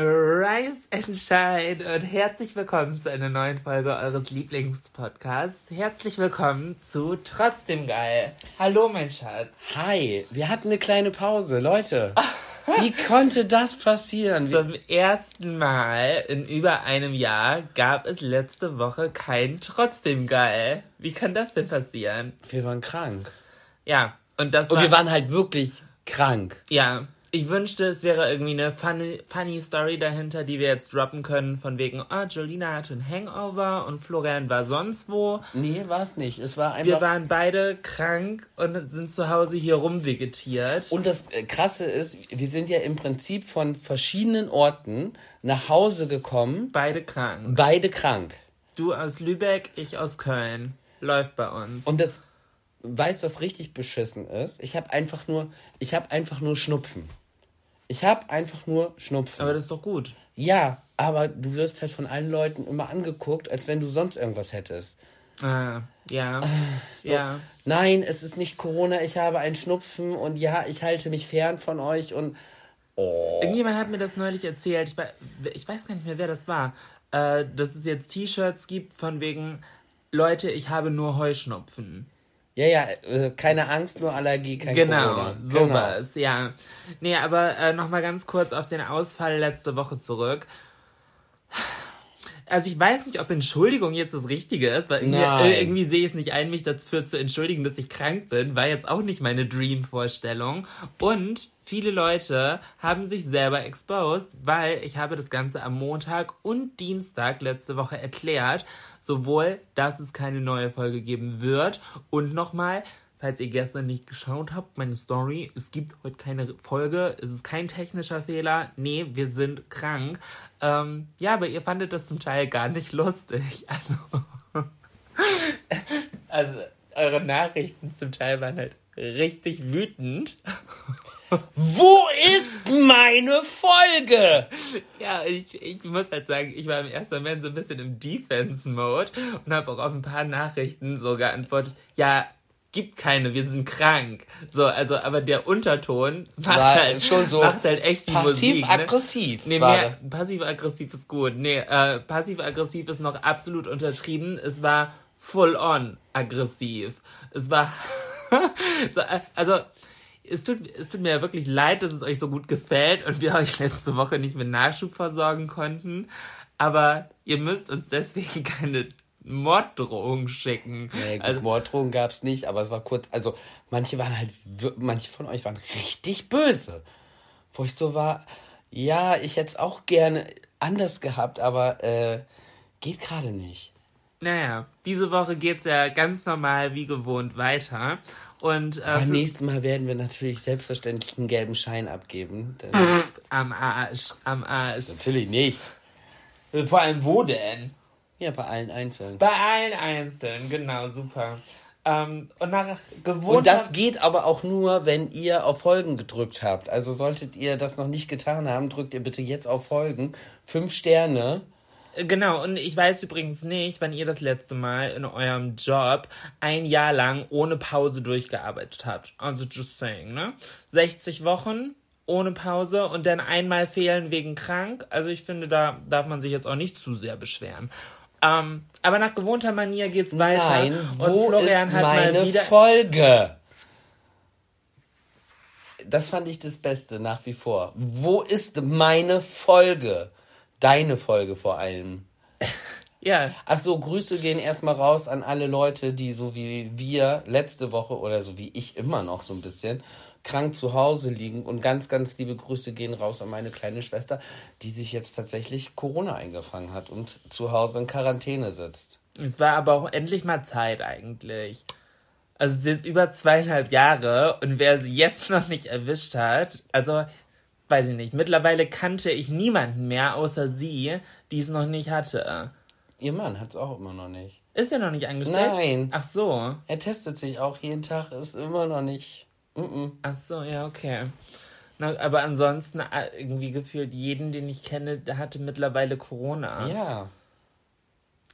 Rise and Shine und herzlich willkommen zu einer neuen Folge eures Lieblingspodcasts. Herzlich willkommen zu Trotzdem Geil. Hallo, mein Schatz. Hi, wir hatten eine kleine Pause, Leute. Wie konnte das passieren? Zum ersten Mal in über einem Jahr gab es letzte Woche kein Trotzdem Geil. Wie kann das denn passieren? Wir waren krank. Ja, und das Und war... wir waren halt wirklich krank. Ja, ich wünschte, es wäre irgendwie eine funny, funny Story dahinter, die wir jetzt droppen können, von wegen, ah, Jolina hatte ein Hangover und Florian war sonst wo. Nee, war es nicht. Es war einfach. Wir waren beide krank und sind zu Hause hier rumvegetiert. und das äh, Krasse ist, wir sind ja im Prinzip von verschiedenen Orten nach Hause gekommen, beide krank. beide krank. Du aus Lübeck, ich aus Köln. Läuft bei uns. Und das, weißt was richtig beschissen ist? Ich habe einfach nur, ich habe einfach nur Schnupfen. Ich habe einfach nur Schnupfen. Aber das ist doch gut. ja, aber du wirst halt von allen Leuten immer angeguckt, als wenn du sonst irgendwas hättest. Ah, ja. Ja. Nein, es ist nicht Corona, ich habe einen Schnupfen und ja, ich halte mich fern von euch und Irgendjemand hat mir das neulich erzählt. Ich, wei- ich weiß gar nicht mehr, wer das war. Äh, dass es jetzt T-Shirts gibt von wegen, Leute, ich habe nur Heuschnupfen. Ja, ja, äh, keine Angst, nur Allergie, kein Genau, Corona. sowas, ja. Nee, aber äh, nochmal ganz kurz auf den Ausfall letzte Woche zurück. Also ich weiß nicht, ob Entschuldigung jetzt das Richtige ist, weil irgendwie, äh, irgendwie sehe ich es nicht ein, mich dafür zu entschuldigen, dass ich krank bin, war jetzt auch nicht meine Dream-Vorstellung. Und viele Leute haben sich selber exposed, weil ich habe das Ganze am Montag und Dienstag letzte Woche erklärt, sowohl, dass es keine neue Folge geben wird und nochmal, falls ihr gestern nicht geschaut habt, meine Story, es gibt heute keine Folge, es ist kein technischer Fehler, nee, wir sind krank. Ähm, ja, aber ihr fandet das zum Teil gar nicht lustig. Also, also eure Nachrichten zum Teil waren halt richtig wütend. Wo ist meine Folge? Ja, ich, ich muss halt sagen, ich war im ersten Moment so ein bisschen im Defense-Mode und habe auch auf ein paar Nachrichten so geantwortet, ja, gibt keine, wir sind krank. So, also, aber der Unterton macht, War halt, schon so macht halt echt die Musik. Ne? Passiv-aggressiv Nee, war mehr, passiv-aggressiv ist gut. Nee, äh, passiv-aggressiv ist noch absolut untertrieben. Es war full-on aggressiv. Es war, so, äh, also, es tut, es tut mir ja wirklich leid, dass es euch so gut gefällt und wir euch letzte Woche nicht mit Nachschub versorgen konnten. Aber ihr müsst uns deswegen keine Morddrohung schicken. Nee, gut, also, Morddrohungen gab es nicht, aber es war kurz, also manche waren halt, manche von euch waren richtig böse. Wo ich so war, ja, ich hätte es auch gerne anders gehabt, aber äh, geht gerade nicht. Naja, diese Woche geht's ja ganz normal wie gewohnt weiter. Und äh, Beim nächsten Mal werden wir natürlich selbstverständlich einen gelben Schein abgeben. am Arsch, am Arsch. natürlich nicht. Vor allem wo denn? Ja, bei allen einzeln. Bei allen Einzelnen, genau, super. Ähm, und nach gewohnter... Und das geht aber auch nur, wenn ihr auf Folgen gedrückt habt. Also solltet ihr das noch nicht getan haben, drückt ihr bitte jetzt auf Folgen. Fünf Sterne. Genau, und ich weiß übrigens nicht, wann ihr das letzte Mal in eurem Job ein Jahr lang ohne Pause durchgearbeitet habt. Also just saying, ne? 60 Wochen ohne Pause und dann einmal fehlen wegen krank. Also ich finde, da darf man sich jetzt auch nicht zu sehr beschweren. Ähm, aber nach gewohnter Manier geht's weiter. Nein, und wo Florian ist hat meine mal wieder. Folge? das fand ich das Beste nach wie vor. Wo ist meine Folge? Deine Folge vor allem. Ja. Ach so, Grüße gehen erstmal raus an alle Leute, die so wie wir letzte Woche oder so wie ich immer noch so ein bisschen krank zu Hause liegen. Und ganz, ganz liebe Grüße gehen raus an meine kleine Schwester, die sich jetzt tatsächlich Corona eingefangen hat und zu Hause in Quarantäne sitzt. Es war aber auch endlich mal Zeit eigentlich. Also jetzt über zweieinhalb Jahre und wer sie jetzt noch nicht erwischt hat, also weiß ich nicht, mittlerweile kannte ich niemanden mehr außer sie, die es noch nicht hatte. Ihr Mann hat es auch immer noch nicht. Ist er noch nicht angesteckt? Nein. Ach so. Er testet sich auch jeden Tag, ist immer noch nicht. Mm -mm. Ach so, ja, okay. Na, aber ansonsten äh, irgendwie gefühlt jeden, den ich kenne, der hatte mittlerweile Corona. Ja.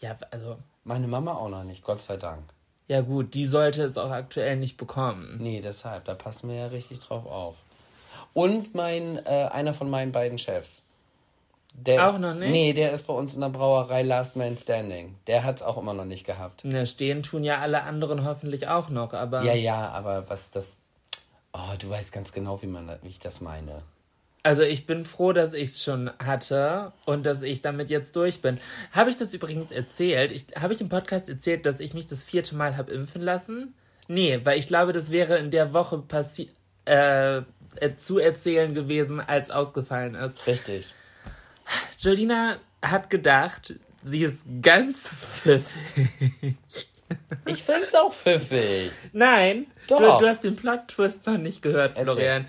Ja, also, Meine Mama auch noch nicht, Gott sei Dank. ja gut, die sollte es auch aktuell nicht bekommen. Nee, deshalb, da passen wir ja richtig drauf auf. Und mein, äh, einer von meinen beiden Chefs. Der Auch ist, noch nicht? Nee, der ist bei uns in der Brauerei Last Man Standing. Der hat es auch immer noch nicht gehabt. Na, stehen tun ja alle anderen hoffentlich auch noch, aber. Ja, ja, aber was das. Oh, du weißt ganz genau, wie, man, wie ich das meine. Also ich bin froh, dass ich es schon hatte und dass ich damit jetzt durch bin. Habe ich das übrigens erzählt? Ich, habe ich im Podcast erzählt, dass ich mich das vierte Mal habe impfen lassen? Nee, weil ich glaube, das wäre in der Woche passi äh, äh, zu erzählen gewesen, als ausgefallen ist. Richtig. Jolina hat gedacht, sie ist ganz pfiffig. Ich find's auch pfiffig. Nein. Du, du hast den Plot-Twist noch nicht gehört, Erzähl. Florian.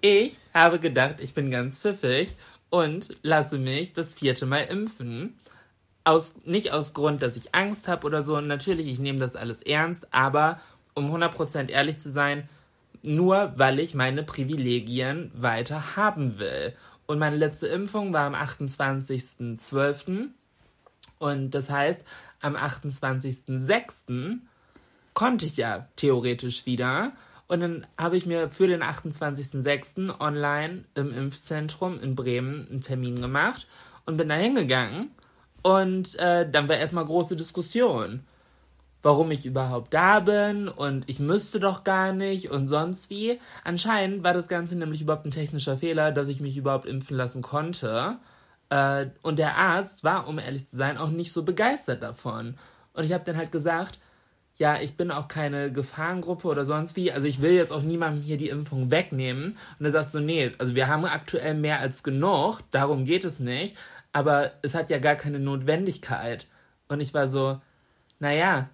Ich habe gedacht, ich bin ganz pfiffig und lasse mich das vierte Mal impfen. Aus, nicht aus Grund, dass ich Angst habe oder so. Natürlich, ich nehme das alles ernst, aber um 100% ehrlich zu sein, nur weil ich meine Privilegien weiter haben will. Und meine letzte Impfung war am 28.12. Und das heißt, am 28.06. konnte ich ja theoretisch wieder. Und dann habe ich mir für den 28.06. online im Impfzentrum in Bremen einen Termin gemacht und bin da hingegangen. Und äh, dann war erstmal große Diskussion, warum ich überhaupt da bin und ich müsste doch gar nicht und sonst wie. Anscheinend war das Ganze nämlich überhaupt ein technischer Fehler, dass ich mich überhaupt impfen lassen konnte. Äh, und der Arzt war, um ehrlich zu sein, auch nicht so begeistert davon. Und ich habe dann halt gesagt, ja, ich bin auch keine Gefahrengruppe oder sonst wie. Also ich will jetzt auch niemandem hier die Impfung wegnehmen. Und er sagt so, nee, also wir haben aktuell mehr als genug, darum geht es nicht. Aber es hat ja gar keine Notwendigkeit. Und ich war so, naja,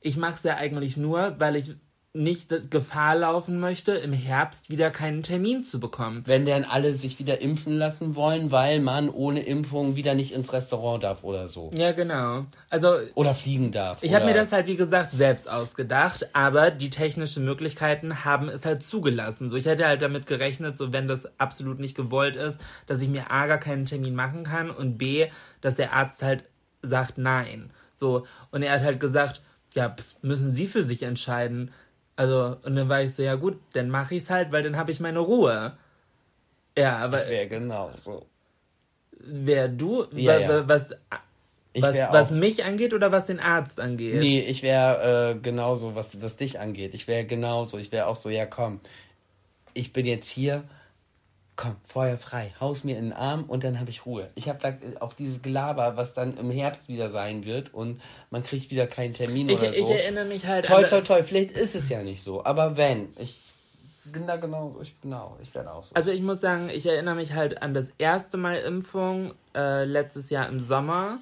ich mache es ja eigentlich nur, weil ich nicht Gefahr laufen möchte, im Herbst wieder keinen Termin zu bekommen. Wenn denn alle sich wieder impfen lassen wollen, weil man ohne Impfung wieder nicht ins Restaurant darf oder so. Ja, genau. Also Oder fliegen darf. Ich habe mir das halt, wie gesagt, selbst ausgedacht, aber die technischen Möglichkeiten haben es halt zugelassen. So, ich hätte halt damit gerechnet, so wenn das absolut nicht gewollt ist, dass ich mir A gar keinen Termin machen kann und B, dass der Arzt halt sagt nein. So, und er hat halt gesagt, ja, pf, müssen Sie für sich entscheiden. Also, und dann war ich so, ja gut, dann mache ich's halt, weil dann habe ich meine Ruhe. Ja, aber Wäre genau so. wer du, Ja, ja. wa- was, Ich was, wär was mich angeht oder was den Arzt angeht? Nee, ich wäre äh, genauso, was, was dich angeht. Ich wäre genauso. Ich wäre auch so, ja komm, ich bin jetzt hier, komm, Feuer frei, haus mir in den Arm und dann habe ich Ruhe. Ich habe da auf dieses Gelaber, was dann im Herbst wieder sein wird und man kriegt wieder keinen Termin Ich, oder so. ich erinnere mich halt Toi, an. toi, toi, vielleicht ist es ja nicht so, aber wenn, ich bin da genau, ich, genau, ich werde auch so. Also ich muss sagen, ich erinnere mich halt an das erste Mal Impfung äh, letztes Jahr im Sommer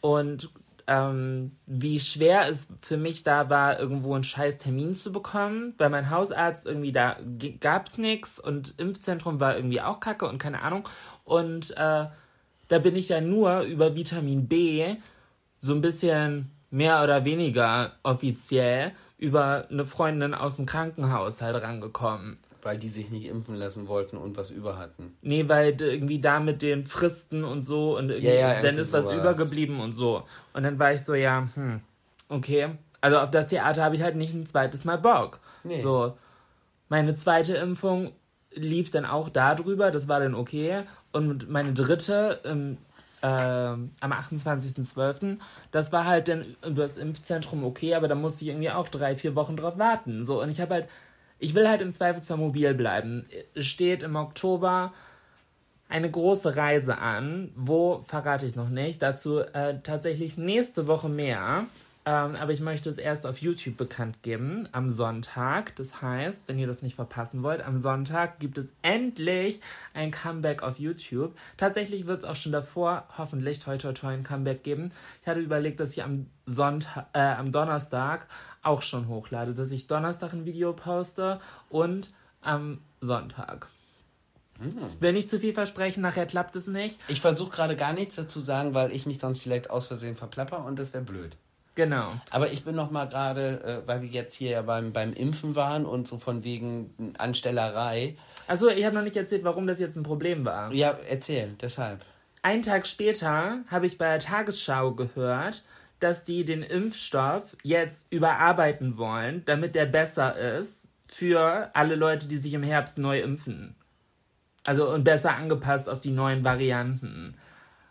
und ähm, wie schwer es für mich da war, irgendwo einen scheiß Termin zu bekommen, weil mein Hausarzt irgendwie da gab's nix und Impfzentrum war irgendwie auch kacke und keine Ahnung und äh, da bin ich ja nur über Vitamin B so ein bisschen mehr oder weniger offiziell über eine Freundin aus dem Krankenhaus halt rangekommen. Weil die sich nicht impfen lassen wollten und was über hatten. Nee, weil irgendwie da mit den Fristen und so und irgendwie, Ja, ja, dann ist was übergeblieben und so. Und dann war ich so, ja, hm, okay. Also auf das Theater habe ich halt nicht ein zweites Mal Bock. Nee. So, meine zweite Impfung lief dann auch darüber, das war dann okay. Und meine dritte im, ähm, am 28.12., das war halt dann über das Impfzentrum okay, aber da musste ich irgendwie auch drei, vier Wochen drauf warten. So, und ich habe halt, ich will halt im Zweifelsfall mobil bleiben. Es steht im Oktober eine große Reise an. Wo verrate ich noch nicht. Dazu äh, tatsächlich nächste Woche mehr. Ähm, aber ich möchte es erst auf YouTube bekannt geben, am Sonntag. Das heißt, wenn ihr das nicht verpassen wollt, am Sonntag gibt es endlich ein Comeback auf YouTube. Tatsächlich wird es auch schon davor, hoffentlich, toi toi toi, ein Comeback geben. Ich hatte überlegt, dass ich am, Sonntag, äh, am Donnerstag auch schon hochlade, dass ich Donnerstag ein Video poste und am Sonntag. Hm. Will nicht zu viel versprechen, nachher klappt es nicht. Ich versuche gerade gar nichts dazu sagen, weil ich mich sonst vielleicht aus Versehen verplapper und das wäre blöd. Genau. Aber ich bin noch mal gerade, äh, weil wir jetzt hier ja beim, beim Impfen waren und so von wegen Anstellerei. Also ich habe noch nicht erzählt, warum das jetzt ein Problem war. Ja, erzähl, deshalb. Einen Tag später habe ich bei der Tagesschau gehört, dass die den Impfstoff jetzt überarbeiten wollen, damit der besser ist für alle Leute, die sich im Herbst neu impfen. Also und besser angepasst auf die neuen Varianten.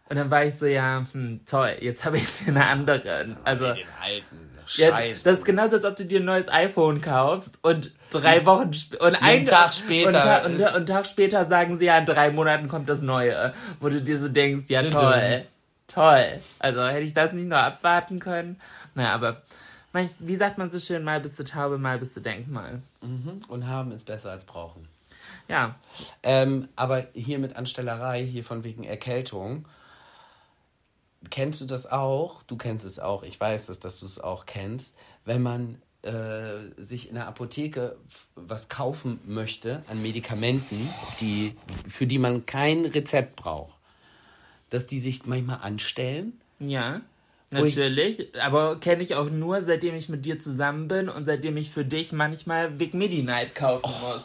Und dann war ich so, ja, hm, toll, jetzt habe ich den anderen. Also, den alten. Scheiße. Ja, das ist genauso, als ob du dir ein neues iPhone kaufst und drei Wochen und einen Tag später. Und, und, und, Tag später sagen sie ja, in drei Monaten kommt das Neue. Wo du dir so denkst, ja toll, toll. Also hätte ich das nicht nur abwarten können. Naja, aber wie sagt man so schön, mal bist du Taube, mal bist du Denkmal. Mhm. Und haben ist besser als brauchen. Ja. Ähm, aber hier mit Anstellerei, hier von wegen Erkältung, kennst du das auch? Du kennst es auch. Ich weiß es, dass du es auch kennst. Wenn man äh, sich in der Apotheke was kaufen möchte an Medikamenten, die, für die man kein Rezept braucht, dass die sich manchmal anstellen. Ja. Natürlich, aber kenne ich auch nur, seitdem ich mit dir zusammen bin und seitdem ich für dich manchmal Vic Midi Night kaufen oh. muss.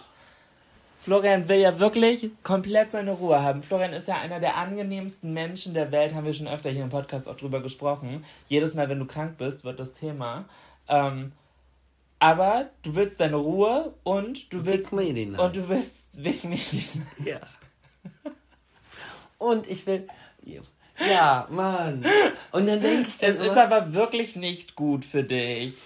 Florian will ja wirklich komplett seine Ruhe haben. Florian ist ja einer der angenehmsten Menschen der Welt, haben wir schon öfter hier im Podcast auch drüber gesprochen. Jedes Mal, wenn du krank bist, wird das Thema. Ähm, aber du willst deine Ruhe und du willst und du willst wirklich Ja. Und ich will ja, Mann. Und dann denke ich Es ist aber wirklich nicht gut für dich.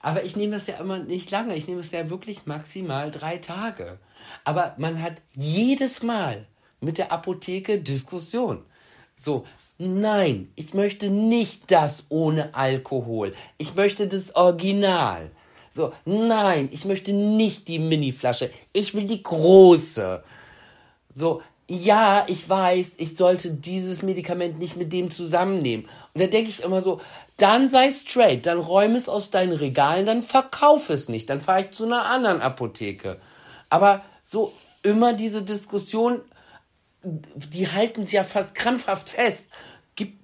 Aber ich nehme das ja immer nicht lange. Ich nehme es ja wirklich maximal drei Tage. Aber man hat jedes Mal mit der Apotheke Diskussion. So, nein, ich möchte nicht das ohne Alkohol. Ich möchte das Original. So, nein, ich möchte nicht die Mini-Flasche. Ich will die große. So, ja, ich weiß, ich sollte dieses Medikament nicht mit dem zusammennehmen. Und da denke ich immer so, dann sei straight, dann räume es aus deinen Regalen, dann verkauf es nicht, dann fahre ich zu einer anderen Apotheke. Aber so immer diese Diskussion, die halten es ja fast krampfhaft fest. Gib,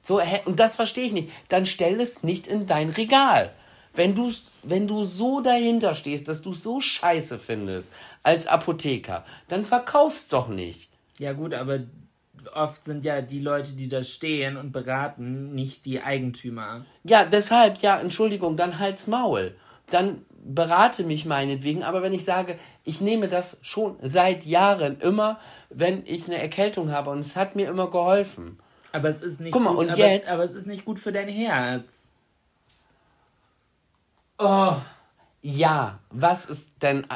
so, und das verstehe ich nicht. Dann stell es nicht in dein Regal. Wenn, du's, wenn du so dahinter stehst, dass du so scheiße findest als Apotheker, dann verkauf's doch nicht. Ja gut, aber oft sind ja die Leute, die da stehen und beraten, nicht die Eigentümer. Ja, deshalb, ja, Entschuldigung, dann halt's Maul. Dann berate mich meinetwegen, aber wenn ich sage, ich nehme das schon seit Jahren immer, wenn ich eine Erkältung habe und es hat mir immer geholfen. Aber es ist nicht Guck mal, gut, und aber, jetzt, aber es ist nicht gut für dein Herz. Oh, ja, was ist denn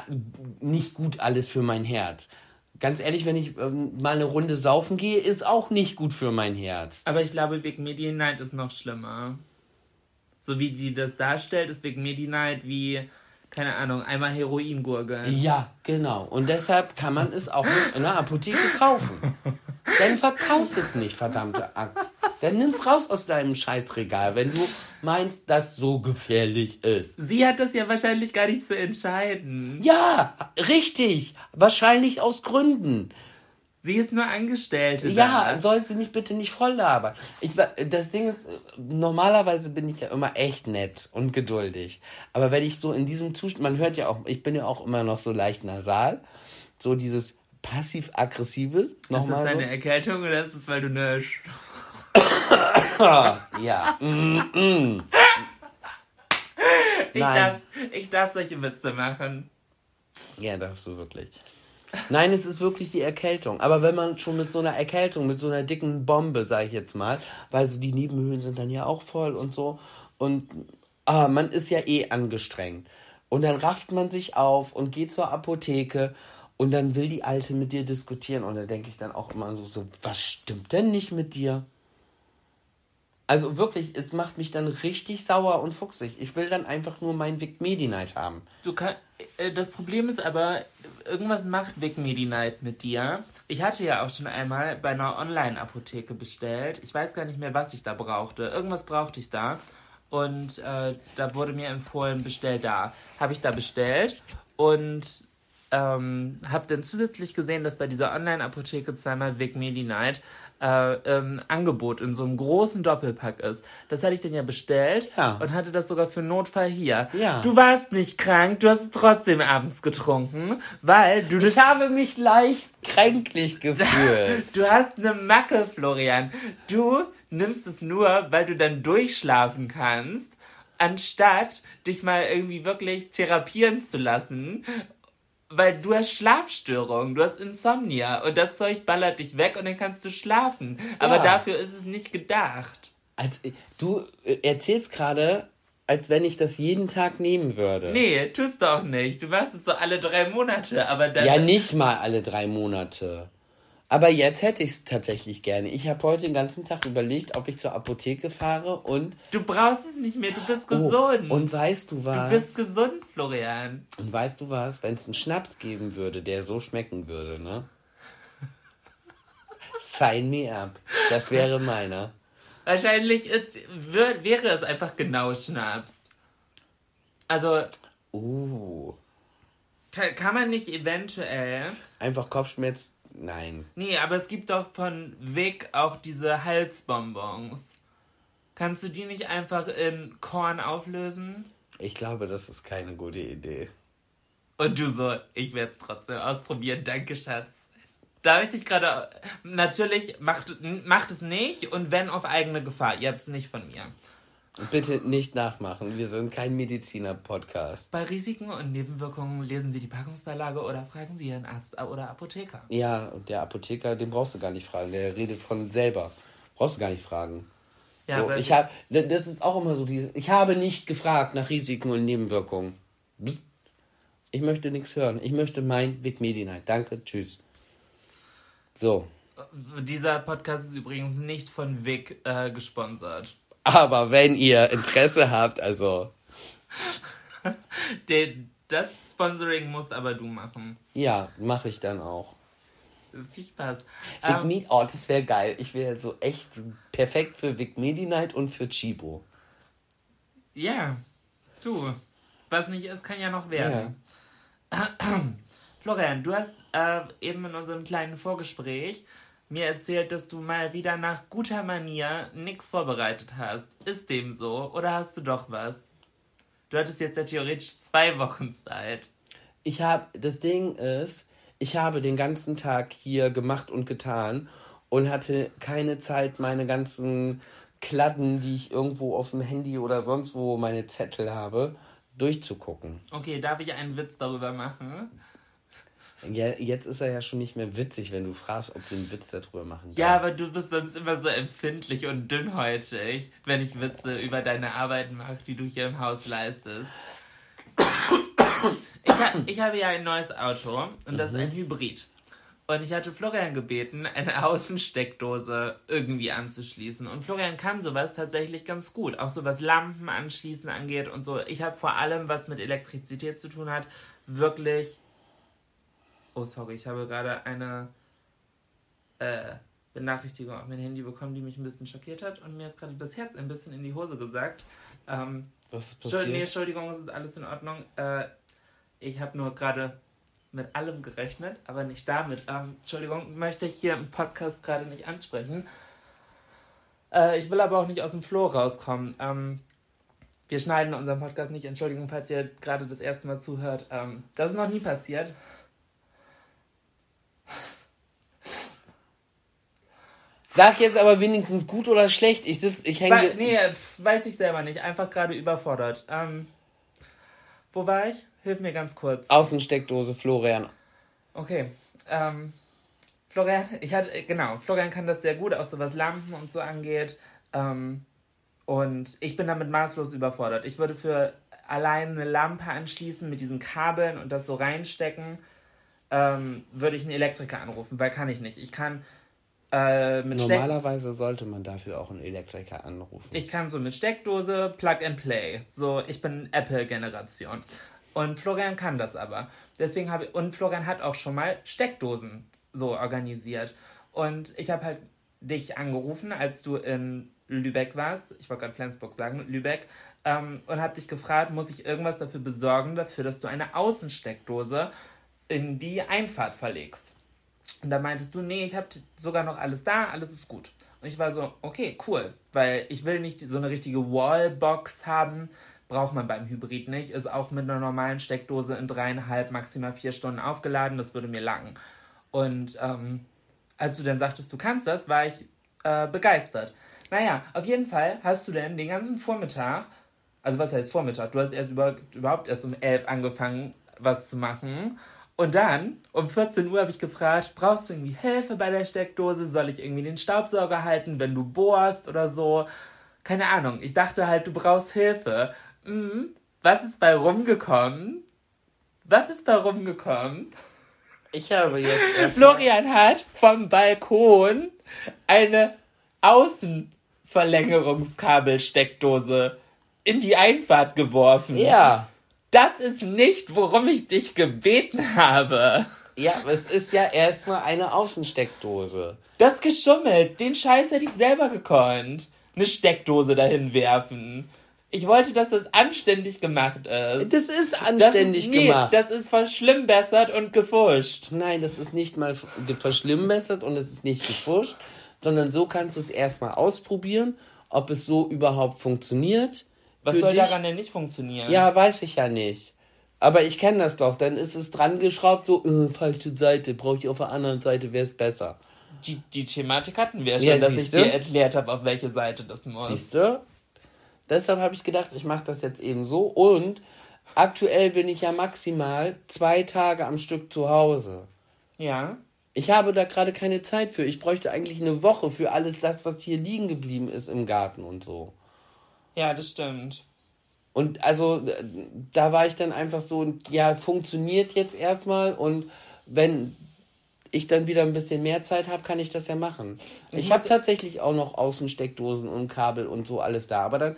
nicht gut alles für mein Herz? Ganz ehrlich, wenn ich ähm, mal eine Runde saufen gehe, ist auch nicht gut für mein Herz. Aber ich glaube, Big Medi Night ist noch schlimmer so wie die das darstellt, ist wegen Medi Night wie, keine Ahnung, einmal Heroingurgeln. Ja, genau. Und deshalb kann man es auch in einer Apotheke kaufen. Dann verkauf es nicht, verdammte Axt. Dann nimm's raus aus deinem Scheißregal, wenn du meinst, dass so gefährlich ist. Sie hat das ja wahrscheinlich gar nicht zu entscheiden. Ja, richtig. Wahrscheinlich aus Gründen. Sie ist nur Angestellte. Ja, da. soll sie mich bitte nicht voll labern. Ich, das Ding ist, normalerweise bin ich ja immer echt nett und geduldig. Aber wenn ich so in diesem Zustand, man hört ja auch, ich bin ja auch immer noch so leicht nasal, so dieses passiv-aggressive. Ist das deine so. Erkältung oder ist das, weil du eine... ja. Mm -mm. Ich, darf, ich darf solche Witze machen. Ja, darfst du wirklich. Nein, es ist wirklich die Erkältung. Aber wenn man schon mit so einer Erkältung, mit so einer dicken Bombe, sage ich jetzt mal, weil so die Nebenhöhlen sind dann ja auch voll und so. Und ah, man ist ja eh angestrengt. Und dann rafft man sich auf und geht zur Apotheke und dann will die Alte mit dir diskutieren. Und da denke ich dann auch immer so, so, was stimmt denn nicht mit dir? Also wirklich, es macht mich dann richtig sauer und fuchsig. Ich will dann einfach nur mein Vic Medi Night haben. Du kann, äh, das Problem ist aber, irgendwas macht Vic Medi Night mit dir. Ich hatte ja auch schon einmal bei einer Online-Apotheke bestellt. Ich weiß gar nicht mehr, was ich da brauchte. Irgendwas brauchte ich da. Und äh, da wurde mir empfohlen, bestell da. Habe ich da bestellt und ähm, habe dann zusätzlich gesehen, dass bei dieser Online-Apotheke zweimal Vic Medi Night äh, ähm, Angebot in so einem großen Doppelpack ist. Das hatte ich dann ja bestellt Ja. und hatte das sogar für Notfall hier. Ja. Du warst nicht krank, du hast es trotzdem abends getrunken, weil du Ich habe mich leicht kränklich gefühlt. Du hast eine Macke, Florian. Du nimmst es nur, weil du dann durchschlafen kannst, anstatt dich mal irgendwie wirklich therapieren zu lassen. Weil du hast Schlafstörungen, du hast Insomnia und das Zeug ballert dich weg und dann kannst du schlafen. Aber Ja. dafür ist es nicht gedacht. Als, du äh, erzählst gerade, als wenn ich das jeden Tag nehmen würde. Nee, tust du auch nicht. Du machst es so alle drei Monate, aber dann. Ja, nicht mal alle drei Monate. Aber jetzt hätte ich es tatsächlich gerne. Ich habe heute den ganzen Tag überlegt, ob ich zur Apotheke fahre und. Du brauchst es nicht mehr, du bist Oh, gesund. und weißt du was? du bist gesund, Florian. Und weißt du was? Wenn es einen Schnaps geben würde, der so schmecken würde, ne? Sign me up. Das wäre meiner. Wahrscheinlich ist, wär, wäre es einfach genau Schnaps. Also, Uh. kann, kann man nicht eventuell. Einfach Kopfschmerz. Nein. Nee, aber es gibt doch von Vic auch diese Halsbonbons. Kannst du die nicht einfach in Korn auflösen? Ich glaube, das ist keine gute Idee. Und du so, ich werde es trotzdem ausprobieren, danke Schatz. Da habe ich dich gerade. Natürlich macht, macht es nicht und wenn auf eigene Gefahr. Ihr habt es nicht von mir. Bitte nicht nachmachen. Wir sind kein Mediziner-Podcast. Bei Risiken und Nebenwirkungen lesen Sie die Packungsbeilage oder fragen Sie Ihren Arzt oder Apotheker. Ja, und der Apotheker, den brauchst du gar nicht fragen. Der redet von selber. Brauchst du gar nicht fragen. Ja, so, aber ich hab, das ist auch immer so dieses, ich habe nicht gefragt nach Risiken und Nebenwirkungen. Psst. Ich möchte nichts hören. Ich möchte mein Vic. Danke, tschüss. So. Dieser Podcast ist übrigens nicht von Vic äh, gesponsert. Aber wenn ihr Interesse habt, also, Den, das Sponsoring musst aber du machen. ja, mache ich dann auch. Viel Spaß. Vic Ähm, Medi, oh, das wäre geil. Ich wäre so echt perfekt für Vic Medi Night und für Chibo. ja, du. Was nicht ist, kann ja noch werden. Florian, du hast äh, eben in unserem kleinen Vorgespräch mir erzählt, dass du mal wieder nach guter Manier nichts vorbereitet hast. Ist dem so? Oder hast du doch was? Du hattest jetzt ja theoretisch zwei Wochen Zeit. Ich habe, das Ding ist, ich habe den ganzen Tag hier gemacht und getan und hatte keine Zeit, meine ganzen Kladden, die ich irgendwo auf dem Handy oder sonst wo meine Zettel habe, durchzugucken. Okay, darf ich einen Witz darüber machen? Ja, jetzt ist er ja schon nicht mehr witzig, wenn du fragst, ob du einen Witz darüber machen Ja, darfst. aber du bist sonst immer so empfindlich und dünnhäutig, wenn ich Witze über deine Arbeit mache, die du hier im Haus leistest. Ich, ha ich habe ja ein neues Auto und das ist ein Hybrid. Und ich hatte Florian gebeten, eine Außensteckdose irgendwie anzuschließen. Und Florian kann sowas tatsächlich ganz gut. Auch so was Lampen anschließen angeht und so. Ich habe vor allem, was mit Elektrizität zu tun hat, wirklich. Oh, sorry, ich habe gerade eine äh, Benachrichtigung auf mein Handy bekommen, die mich ein bisschen schockiert hat. Und mir ist gerade das Herz ein bisschen in die Hose gesagt. Ähm, Was ist passiert? Nee, Entschuldigung, es ist alles in Ordnung. Äh, ich habe nur gerade mit allem gerechnet, aber nicht damit. Ähm, Entschuldigung, möchte ich hier im Podcast gerade nicht ansprechen. Äh, ich will aber auch nicht aus dem Floh rauskommen. Ähm, wir schneiden unseren Podcast nicht. Entschuldigung, falls ihr gerade das erste Mal zuhört. Ähm, das ist noch nie passiert. Sag jetzt aber wenigstens gut oder schlecht. Ich sitz, ich hänge. nee, weiß ich selber nicht. Einfach gerade überfordert. Ähm, wo war ich? Hilf mir ganz kurz. Außensteckdose Florian. Okay. Ähm, Florian, ich hatte, äh, genau, Florian kann das sehr gut, auch so was Lampen und so angeht. Ähm, und ich bin damit maßlos überfordert. Ich würde für allein eine Lampe anschließen mit diesen Kabeln und das so reinstecken, ähm, würde ich einen Elektriker anrufen, weil kann ich nicht. Ich kann äh, mit Steck Normalerweise sollte man dafür auch einen Elektriker anrufen. ich kann so mit Steckdose Plug and Play. So, ich bin Apple-Generation. Und Florian kann das aber. Deswegen habe und Florian hat auch schon mal Steckdosen so organisiert. Und ich habe halt dich angerufen, als du in Lübeck warst. Ich wollte gerade Flensburg sagen, Lübeck. Ähm, und habe dich gefragt, muss ich irgendwas dafür besorgen, dafür, dass du eine Außensteckdose in die Einfahrt verlegst. Und da meintest du, nee, ich habe sogar noch alles da, alles ist gut. Und ich war so, okay, cool, weil ich will nicht so eine richtige Wallbox haben, braucht man beim Hybrid nicht, ist auch mit einer normalen Steckdose in dreieinhalb, maximal vier Stunden aufgeladen, das würde mir langen. Und ähm, als du dann sagtest, du kannst das, war ich äh, begeistert. Naja, auf jeden Fall hast du dann den ganzen Vormittag, also was heißt Vormittag, du hast erst über, überhaupt erst um elf angefangen, was zu machen. Und dann, um 14 Uhr habe ich gefragt, brauchst du irgendwie Hilfe bei der Steckdose? Soll ich irgendwie den Staubsauger halten, wenn du bohrst oder so? Keine Ahnung. Ich dachte halt, du brauchst Hilfe. Mhm. Was ist bei rumgekommen? Was ist bei rumgekommen? Ich habe jetzt Florian hat vom Balkon eine Außenverlängerungskabelsteckdose in die Einfahrt geworfen. Ja. Das ist nicht, worum ich dich gebeten habe. Ja, aber es ist ja erstmal eine Außensteckdose. Das ist geschummelt. Den Scheiß hätte ich selber gekonnt. Eine Steckdose dahin werfen. Ich wollte, dass das anständig gemacht ist. Das ist Das anständig ist, nee, gemacht. Das ist verschlimmbessert und gefuscht. Nein, das ist nicht mal verschlimmbessert und es ist nicht gefuscht, sondern so kannst du es erstmal ausprobieren, ob es so überhaupt funktioniert. Was soll dich. daran denn nicht funktionieren? Ja, weiß ich ja nicht. Aber ich kenne das doch. Dann ist es dran geschraubt, so, äh, falsche Seite, brauche ich auf der anderen Seite, wäre es besser. Die, die Thematik hatten wir schon, Ja, dass ich dir erklärt habe, auf welche Seite das muss. Siehst du? Deshalb habe ich gedacht, ich mache das jetzt eben so. Und aktuell bin ich ja maximal zwei Tage am Stück zu Hause. Ja. Ich habe da gerade keine Zeit für. Ich bräuchte eigentlich eine Woche für alles das, was hier liegen geblieben ist im Garten und so. Ja, das stimmt. Und also äh, da war ich dann einfach so, ja, funktioniert jetzt erstmal und wenn ich dann wieder ein bisschen mehr Zeit habe, kann ich das ja machen. Ich habe tatsächlich auch noch Außensteckdosen und Kabel und so alles da, aber dann,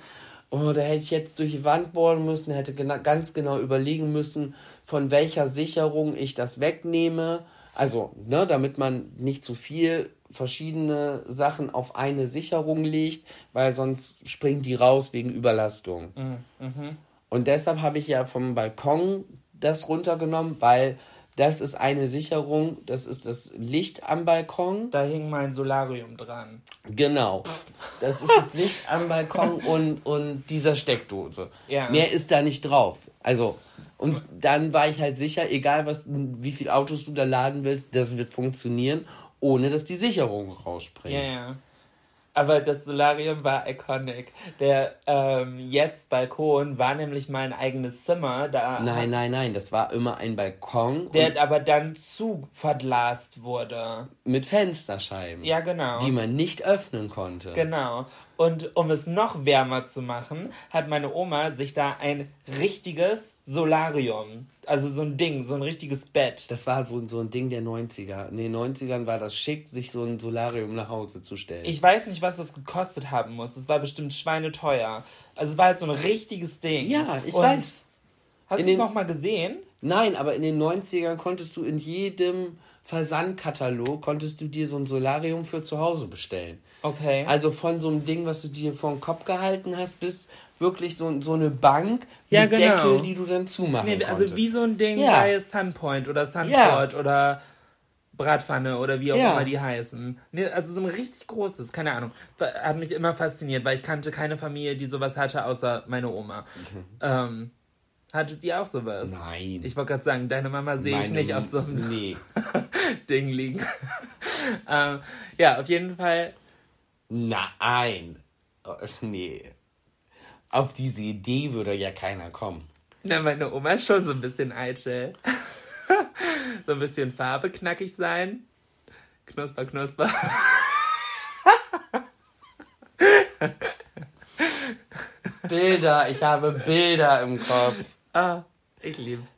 oh, da hätte ich jetzt durch die Wand bohren müssen, hätte gena ganz genau überlegen müssen, von welcher Sicherung ich das wegnehme. Also, ne, damit man nicht zu viel verschiedene Sachen auf eine Sicherung legt, weil sonst springt die raus wegen Überlastung. Und deshalb habe ich ja vom Balkon das runtergenommen, weil das ist eine Sicherung, das ist das Licht am Balkon. Da hing mein Solarium dran. Genau. Das ist das Licht am Balkon und, und dieser Steckdose. Ja. Mehr ist da nicht drauf. Also, und dann war ich halt sicher, egal was, wie viel Autos du da laden willst, das wird funktionieren, ohne dass die Sicherungen rausspringen. Ja, ja. Aber das Solarium war iconic. Der ähm, jetzt Balkon war nämlich mein eigenes Zimmer. Da Nein, nein, nein, das war immer ein Balkon Der aber dann zu verglast wurde. mit Fensterscheiben, Ja, genau. die man nicht öffnen konnte. Genau. Und um es noch wärmer zu machen, hat meine Oma sich da ein richtiges Solarium, also so ein Ding, so ein richtiges Bett. Das war so, so ein Ding der 90er. In den 90ern war das schick, sich so ein Solarium nach Hause zu stellen. Ich weiß nicht, was das gekostet haben muss. Es war bestimmt schweineteuer. Also es war halt so ein richtiges Ding. ja, ich Und weiß. Hast du es den- noch mal gesehen? Nein, aber in den 90ern konntest du in jedem Versandkatalog konntest du dir so ein Solarium für zu Hause bestellen. Okay. Also von so einem Ding, was du dir vor den Kopf gehalten hast, bis wirklich so, so eine Bank Ja, mit genau. Deckel, die du dann zumachen nee, konntest. also wie so ein Ding Ja. bei Sunpoint oder Sunport oder Bratpfanne oder wie auch Ja. immer die heißen. Nee, also so ein richtig großes, keine Ahnung. Hat mich immer fasziniert, weil ich kannte keine Familie, die sowas hatte, außer meine Oma. Ähm, hattet ihr auch sowas? Nein. Ich wollte gerade sagen, deine Mama sehe ich nicht auf so einem Nee. Ding liegen. ähm, ja, auf jeden Fall. Nein. Oh, Nee. Auf diese Idee würde ja keiner kommen. Na, meine Oma ist schon so ein bisschen eitel. so ein bisschen Farbe knackig sein. Knusper, knusper. Bilder, ich habe Bilder im Kopf. Ah, ich lieb's.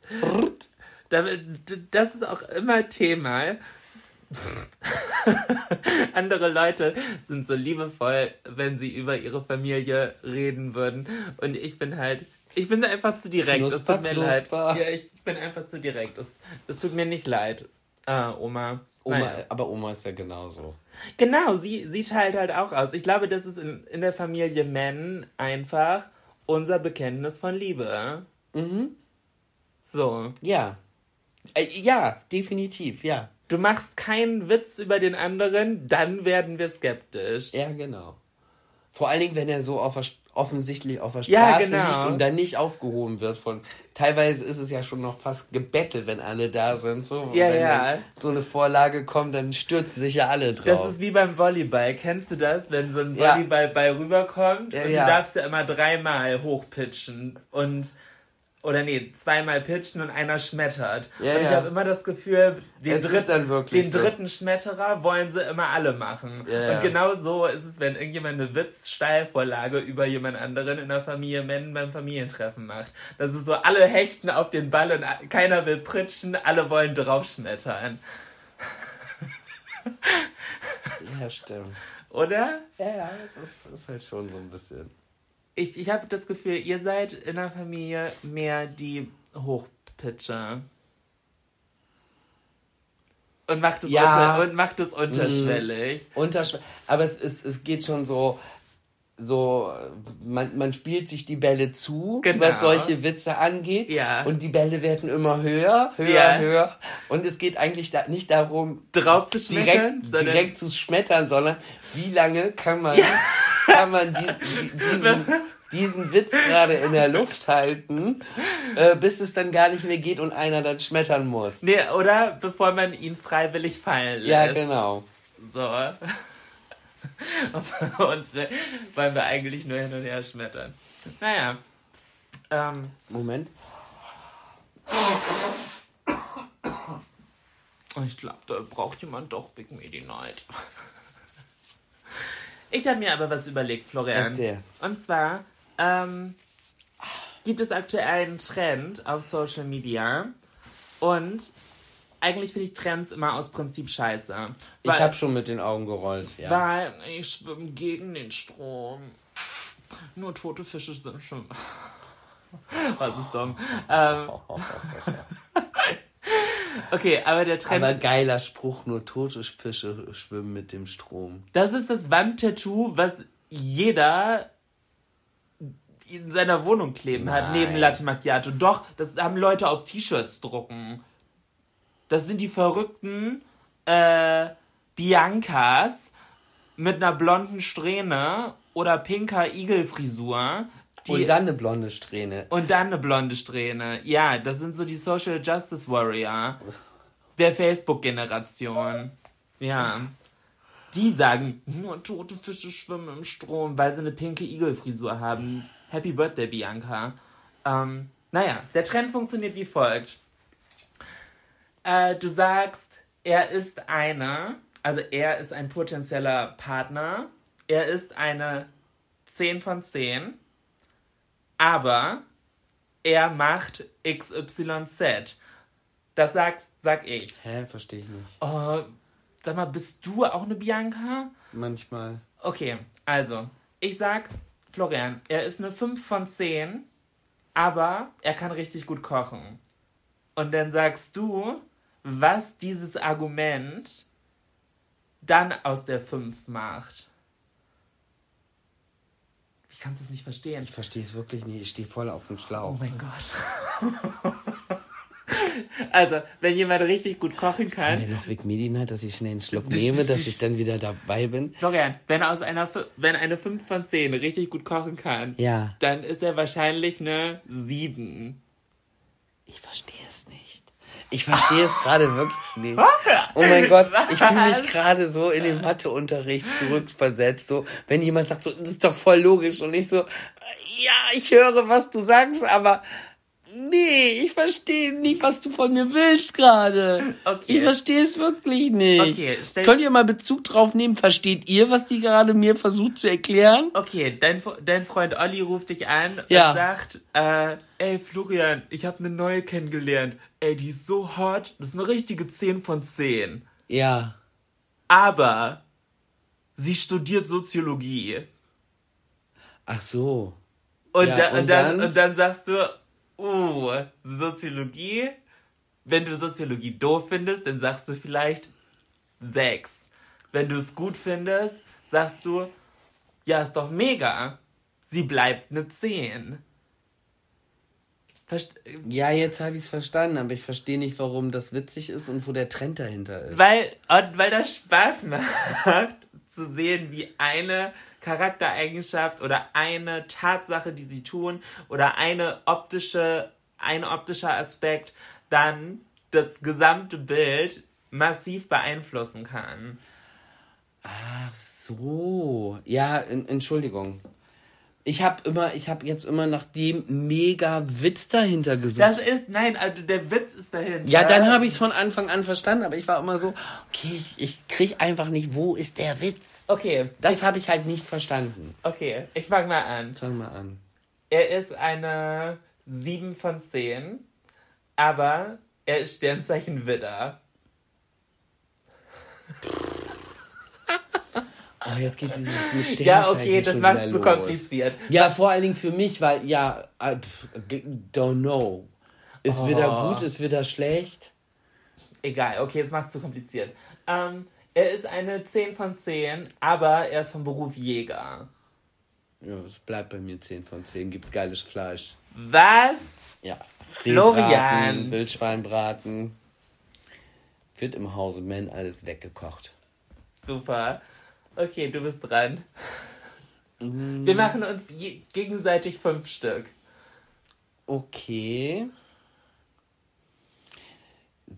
Damit- Das ist auch immer Thema. Andere Leute sind so liebevoll, wenn sie über ihre Familie reden würden. Und ich bin halt, ich bin einfach zu direkt. Es Knusper, tut mir knusper. leid. Ja, ich bin einfach zu direkt. Es, es tut mir nicht leid. Ah, Oma. Oma, Naja. aber Oma ist ja genauso. Genau, sie, sie teilt halt auch aus. Ich glaube, das ist in, in der Familie Men einfach unser Bekenntnis von Liebe. Mhm. So. Ja. Äh, ja, definitiv, ja. Du machst keinen Witz über den anderen, dann werden wir skeptisch. Ja, genau. Vor allen Dingen, wenn er so auf der, offensichtlich auf der Ja, Straße genau. liegt und dann nicht aufgehoben wird von. Teilweise ist es ja schon noch fast gebettelt, wenn alle da sind. So, Ja, wenn ja. so eine Vorlage kommt, dann stürzen sich ja alle drauf. Das ist wie beim Volleyball. Kennst du das, wenn so ein Ja. Volleyballball rüberkommt Ja, und ja. du darfst ja immer dreimal hochpitchen und oder nee, zweimal pitchen und einer schmettert. Ja, und ich ja. habe immer das Gefühl, den, Es ist dritt- dann wirklich den so. dritten Schmetterer wollen sie immer alle machen. Ja, ja. Und genau so ist es, wenn irgendjemand eine Witzsteilvorlage über jemand anderen in der Familie Men beim Familientreffen macht. Das ist so, alle hechten auf den Ball und keiner will pritschen, alle wollen draufschmettern. ja, stimmt. Oder? Ja, ja, es ist, ist halt schon so ein bisschen. Ich, ich habe das Gefühl, ihr seid in der Familie mehr die Hochpitcher. Und macht es, Ja. unter, und macht es unterschwellig. Untersch aber es, ist, es geht schon so, so man, man spielt sich die Bälle zu, Genau. was solche Witze angeht. Ja. Und die Bälle werden immer höher, höher, Ja. höher. Und es geht eigentlich da, nicht darum, Drauf zu direkt, schmettern, direkt zu schmettern, sondern wie lange kann man, kann man dies, die- diesen, diesen Witz gerade in der Luft halten, äh, bis es dann gar nicht mehr geht und einer dann schmettern muss. Nee, oder bevor man ihn freiwillig fallen lässt. Ja, genau. So. Und bei uns wollen wir eigentlich nur hin und her schmettern. Naja. Ähm, Moment. Ich glaube, da braucht jemand doch Big Medi Night. Ich habe mir aber was überlegt, Florian. Erzähl. Und zwar ähm, gibt es aktuell einen Trend auf Social Media und eigentlich finde ich Trends immer aus Prinzip scheiße. Ich Weil- habe schon mit den Augen gerollt, ja. weil ich schwimme gegen den Strom. Nur tote Fische sind schon. Was ist dumm? Ähm, okay, aber der Trend. Aber geiler Spruch, nur tote Fische schwimmen mit dem Strom. das ist das Wandtattoo, was jeder in seiner Wohnung kleben hat, Nein. neben Latte Macchiato. Doch, das haben Leute auf T-Shirts drucken. Das sind die verrückten äh, Biancas mit einer blonden Strähne oder pinker Igelfrisur. Die, Und dann eine blonde Strähne. und dann eine blonde Strähne. Ja, das sind so die Social Justice Warrior der Facebook-Generation. Ja. Die sagen, nur tote Fische schwimmen im Strom, weil sie eine pinke Igelfrisur haben. Happy Birthday, Bianca. Ähm, naja, der Trend funktioniert wie folgt. Äh, du sagst, er ist eine, also er ist ein potenzieller Partner. Er ist eine 10 von 10 aber er macht XYZ. Das sagst, sag ich. Hä, verstehe ich nicht. Oh, sag mal, bist du auch eine Bianca? Manchmal. Okay, also, ich sag, Florian, er ist eine 5 von 10, aber er kann richtig gut kochen. Und dann sagst du, was dieses Argument dann aus der 5 macht. Du es nicht verstehen? Ich verstehe es wirklich nicht. Ich stehe voll auf dem Oh Schlauch. mein Gott. also, wenn jemand richtig gut kochen kann, Wenn noch Vic Medina, dass ich schnell einen Schluck nehme, dass ich dann wieder dabei bin. Florian, wenn, aus einer, wenn eine 5 von 10 richtig gut kochen kann, Ja. dann ist er wahrscheinlich eine 7. Ich verstehe es nicht. Ich verstehe es gerade wirklich nicht. Oh mein Gott, ich fühle mich gerade so in den Matheunterricht zurückversetzt. So, wenn jemand sagt, so, das ist doch voll logisch. Und ich so, ja, ich höre, was du sagst, aber Nee, ich verstehe nicht, was du von mir willst gerade. Okay. Ich verstehe es wirklich nicht. Okay, Könnt ihr mal Bezug drauf nehmen? Versteht ihr, was die gerade mir versucht zu erklären? Okay, dein, dein Freund Olli ruft dich an Ja. und sagt, äh, ey Florian, ich habe eine neue kennengelernt. Ey, die ist so hot, das ist eine richtige 10 von 10. Ja. Aber sie studiert Soziologie. Ach so. Und, Ja, da, und und, dann, dann? und dann sagst du, uh, Soziologie. Wenn du Soziologie doof findest, dann sagst du vielleicht 6. Wenn du es gut findest, sagst du, ja, ist doch mega. Sie bleibt eine 10. Verst Ja, jetzt habe ich es verstanden, aber ich verstehe nicht, warum das witzig ist und wo der Trend dahinter ist. weil, und weil das Spaß macht, zu sehen, wie eine Charaktereigenschaft oder eine Tatsache, die sie tun, oder eine optische, ein optischer Aspekt dann das gesamte Bild massiv beeinflussen kann. Ach so. Ja, en- Entschuldigung. Ich habe immer, ich habe jetzt immer nach dem mega Witz dahinter gesucht. Das ist, nein, also der Witz ist dahinter. ja, dann habe ich es von Anfang an verstanden, aber ich war immer so, okay, ich, ich krieg einfach nicht, wo ist der Witz? Okay, Das habe ich halt nicht verstanden. okay, ich fange mal an. Fang mal an. Er ist eine 7 von 10, aber er ist Sternzeichen Widder. Oh, jetzt geht dieses mit Sternzeichen Ja, okay, das macht wieder zu kompliziert. Ja, vor allen Dingen für mich, weil, ja, äh, pf, g- don't know. Ist wieder Oh. gut, ist wieder schlecht? Egal, okay, es macht zu kompliziert. Ähm, er ist eine 10 von 10, aber er ist vom Beruf Jäger. Ja, es bleibt bei mir 10 von 10, gibt geiles Fleisch. Was? Ja. Florian. Wildschweinbraten. Wird im Hause Men alles weggekocht. Super. Okay, du bist dran. Wir machen uns je gegenseitig fünf Stück. Okay.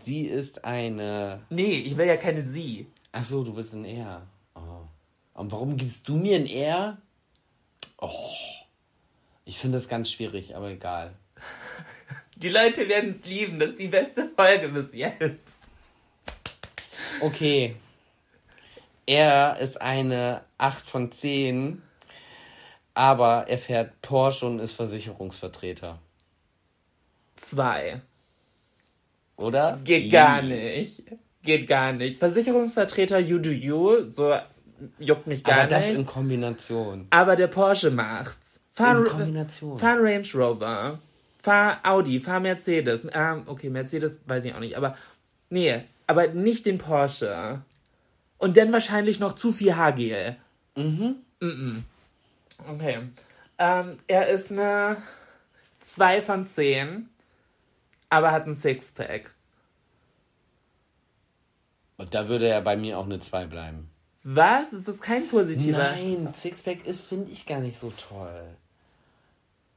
Sie ist eine. Nee, ich will ja keine Sie. Ach so, du willst ein R. Oh. Und warum gibst du mir ein R? Oh. Ich finde das ganz schwierig, aber egal. Die Leute werden es lieben. Das ist die beste Folge bis jetzt. Okay. Er ist eine 8 von 10, aber er fährt Porsche und ist Versicherungsvertreter. Zwei. Oder? Geht gar nicht. Geht gar nicht. Versicherungsvertreter, you do you. So juckt mich gar Aber das nicht. in Kombination. Aber der Porsche macht's. Fahr, In Kombination. Fahr Range Rover. Fahr Audi, fahr Mercedes. Ähm, okay, Mercedes weiß ich auch nicht, aber nee, aber nicht den Porsche. Und dann wahrscheinlich noch zu viel Haargel. Mhm. Mhm. Okay. Ähm, er ist eine 2 von 10, aber hat ein Sixpack. Und da würde er bei mir auch eine 2 bleiben. Was? Ist das kein positiver? Nein, Sixpack ist, finde ich gar nicht so toll.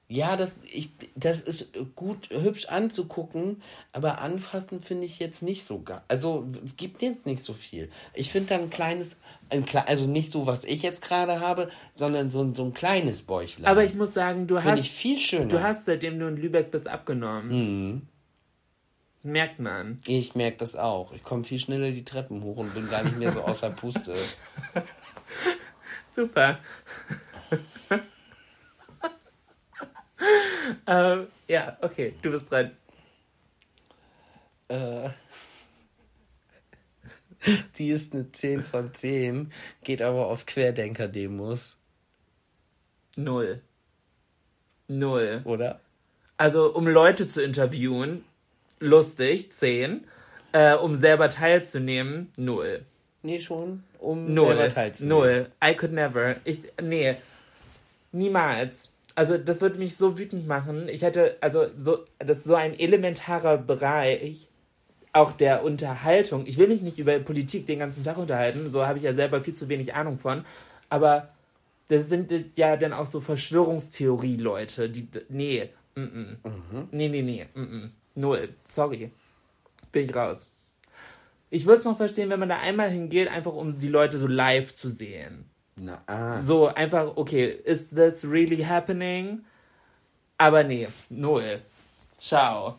Ja, das, ich, das ist gut, hübsch anzugucken, aber anfassen finde ich jetzt nicht so gar. Also, es gibt jetzt nicht so viel. Ich finde dann ein kleines, ein, kle- also nicht so, was ich jetzt gerade habe, sondern so, ein- so ein kleines Bäuchlein. Aber ich muss sagen, du Finde hast ich viel schöner. Du hast, seitdem du in Lübeck bist, abgenommen. Merkt man. Ich merke das auch. Ich komme viel schneller die Treppen hoch und bin gar nicht mehr so außer Puste. Super. ähm, ja, okay, du bist dran. Die ist eine 10 von 10, geht aber auf Querdenker-Demos, Null. Null. oder? Also, um Leute zu interviewen, lustig, 10. Äh, um selber teilzunehmen, null. Nee, schon, um Null. selber teilzunehmen. Null. I could never. Ich, nee. Niemals. Also, das würde mich so wütend machen. Ich hätte, also, so, das ist so ein elementarer Bereich, auch der Unterhaltung. Ich will mich nicht über Politik den ganzen Tag unterhalten, so habe ich ja selber viel zu wenig Ahnung von. Aber das sind ja dann auch so Verschwörungstheorie-Leute, die, nee, mm -mm. nee, nee, nee, mm -mm. null, sorry, bin ich raus. Ich würde es noch verstehen, wenn man da einmal hingeht, einfach um die Leute so live zu sehen. Na, ah. So einfach, okay, is this really happening? Aber nee, null. Ciao.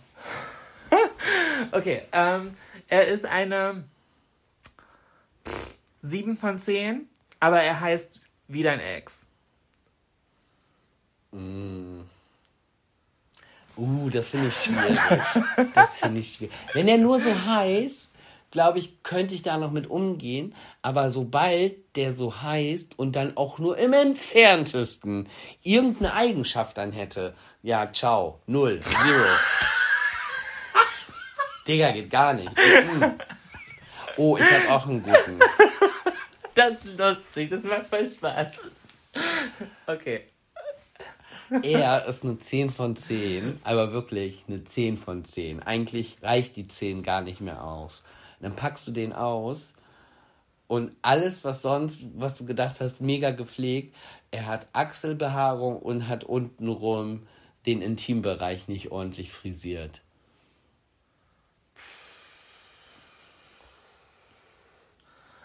okay, ähm, er ist eine 7 von 10, aber er heißt wie dein Ex. Uh, das finde ich schwierig. Das finde ich schwierig. Wenn er nur so heißt, glaube ich, könnte ich da noch mit umgehen. Aber sobald der so heißt und dann auch nur im entferntesten irgendeine Eigenschaft dann hätte, ja, ciao, null, zero. Digga, geht gar nicht. Mhm. Oh, ich habe auch einen guten. Das ist lustig, das macht voll Spaß. Okay. Er ist eine 10 von 10, aber wirklich eine 10 von 10. Eigentlich reicht die 10 gar nicht mehr aus. Dann packst du den aus und alles, was sonst, was du gedacht hast, mega gepflegt. Er hat Achselbehaarung und hat untenrum den Intimbereich nicht ordentlich frisiert.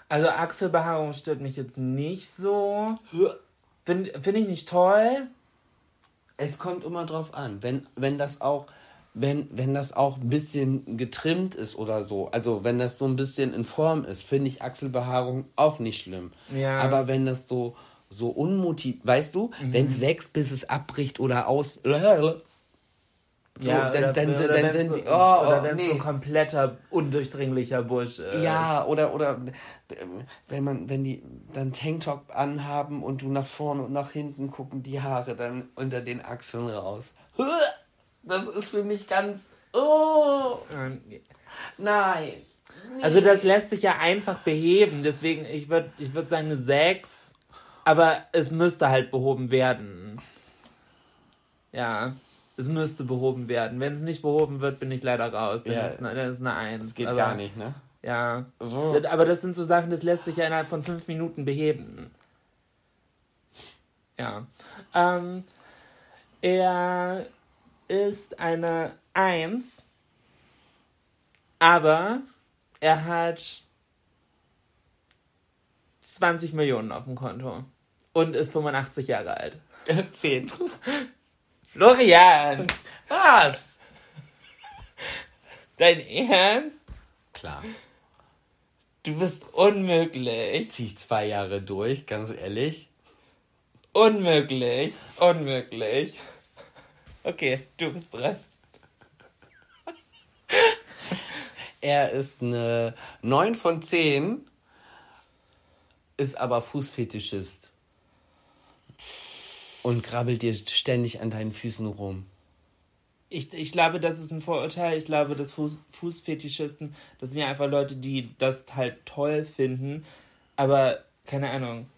Also Achselbehaarung stört mich jetzt nicht so. Finde find ich nicht toll. Es kommt immer drauf an. Wenn, wenn das auch, wenn, wenn das auch ein bisschen getrimmt ist oder so, also wenn das so ein bisschen in Form ist, finde ich Achselbehaarung auch nicht schlimm. Ja. Aber wenn das so, so unmotiviert, weißt du, wenn es wächst, bis es abbricht oder aus. So, ja, dann, oder, dann, oder dann wenn's sind so, die. Oh, oder oh, wenn so nee. ein kompletter, undurchdringlicher Busch ist. Ja, oder, oder wenn man, wenn die dann Tanktop anhaben und du nach vorne und nach hinten gucken die Haare dann unter den Achseln raus. Das ist für mich ganz. Oh, Ähm, nein. Also das lässt sich ja einfach beheben. Deswegen, ich würde ich würd sagen eine 6. Aber es müsste halt behoben werden. Ja, es müsste behoben werden. Wenn es nicht behoben wird, bin ich leider raus. Dann, Ja. ist, eine, dann ist eine 1. Das geht aber, gar nicht, ne? Ja. So. Aber das sind so Sachen, das lässt sich ja innerhalb von 5 Minuten beheben. Ja. Ähm, er ist eine 1, aber er hat 20 Millionen auf dem Konto und ist 85 Jahre alt. Zehn. Florian, Was? dein Ernst? Klar. Du bist unmöglich. Zieh ich zwei Jahre durch, ganz ehrlich. Unmöglich. Unmöglich. Okay, du bist dran. Er ist eine 9 von 10, ist aber Fußfetischist. Und krabbelt dir ständig an deinen Füßen rum. Ich, ich glaube, das ist ein Vorurteil. Ich glaube, dass Fuß, Fußfetischisten, das sind ja einfach Leute, die das halt toll finden. Aber keine Ahnung.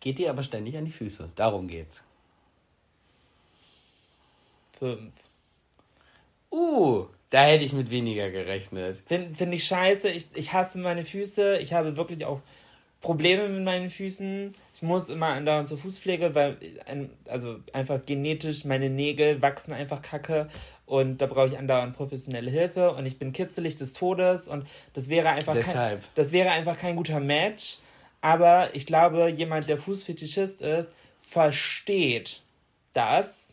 Geht dir aber ständig an die Füße. Darum geht's. Fünf. Uh, da hätte ich mit weniger gerechnet. Finde find ich scheiße. Ich, ich hasse meine Füße. Ich habe wirklich auch Probleme mit meinen Füßen. Ich muss immer andauernd zur Fußpflege, weil also einfach genetisch meine Nägel wachsen einfach kacke und da brauche ich andauernd professionelle Hilfe und ich bin kitzelig des Todes und das wäre einfach Deshalb. kein, das wäre einfach kein guter Match. Aber ich glaube, jemand, der Fußfetischist ist, versteht das,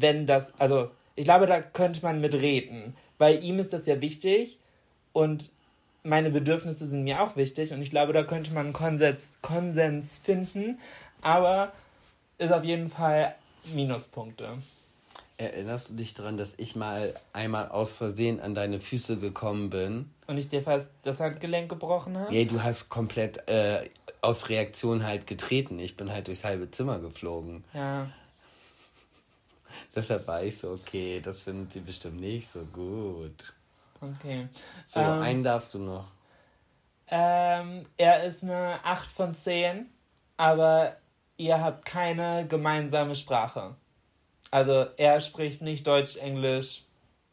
wenn das, also ich glaube, da könnte man mit reden, weil ihm ist das ja wichtig und meine Bedürfnisse sind mir auch wichtig und ich glaube, da könnte man Konsens, Konsens finden, aber ist auf jeden Fall Minuspunkte. Erinnerst du dich daran, dass ich mal einmal aus Versehen an deine Füße gekommen bin? Und ich dir fast das Handgelenk gebrochen habe? Nee, du hast komplett äh, aus Reaktion halt getreten. Ich bin halt durchs halbe Zimmer geflogen. Ja. Deshalb war ich so, okay, das findet sie bestimmt nicht so gut. Okay. So, Ähm, einen darfst du noch. Ähm, er ist eine 8 von 10, aber ihr habt keine gemeinsame Sprache. Also er spricht nicht Deutsch, Englisch,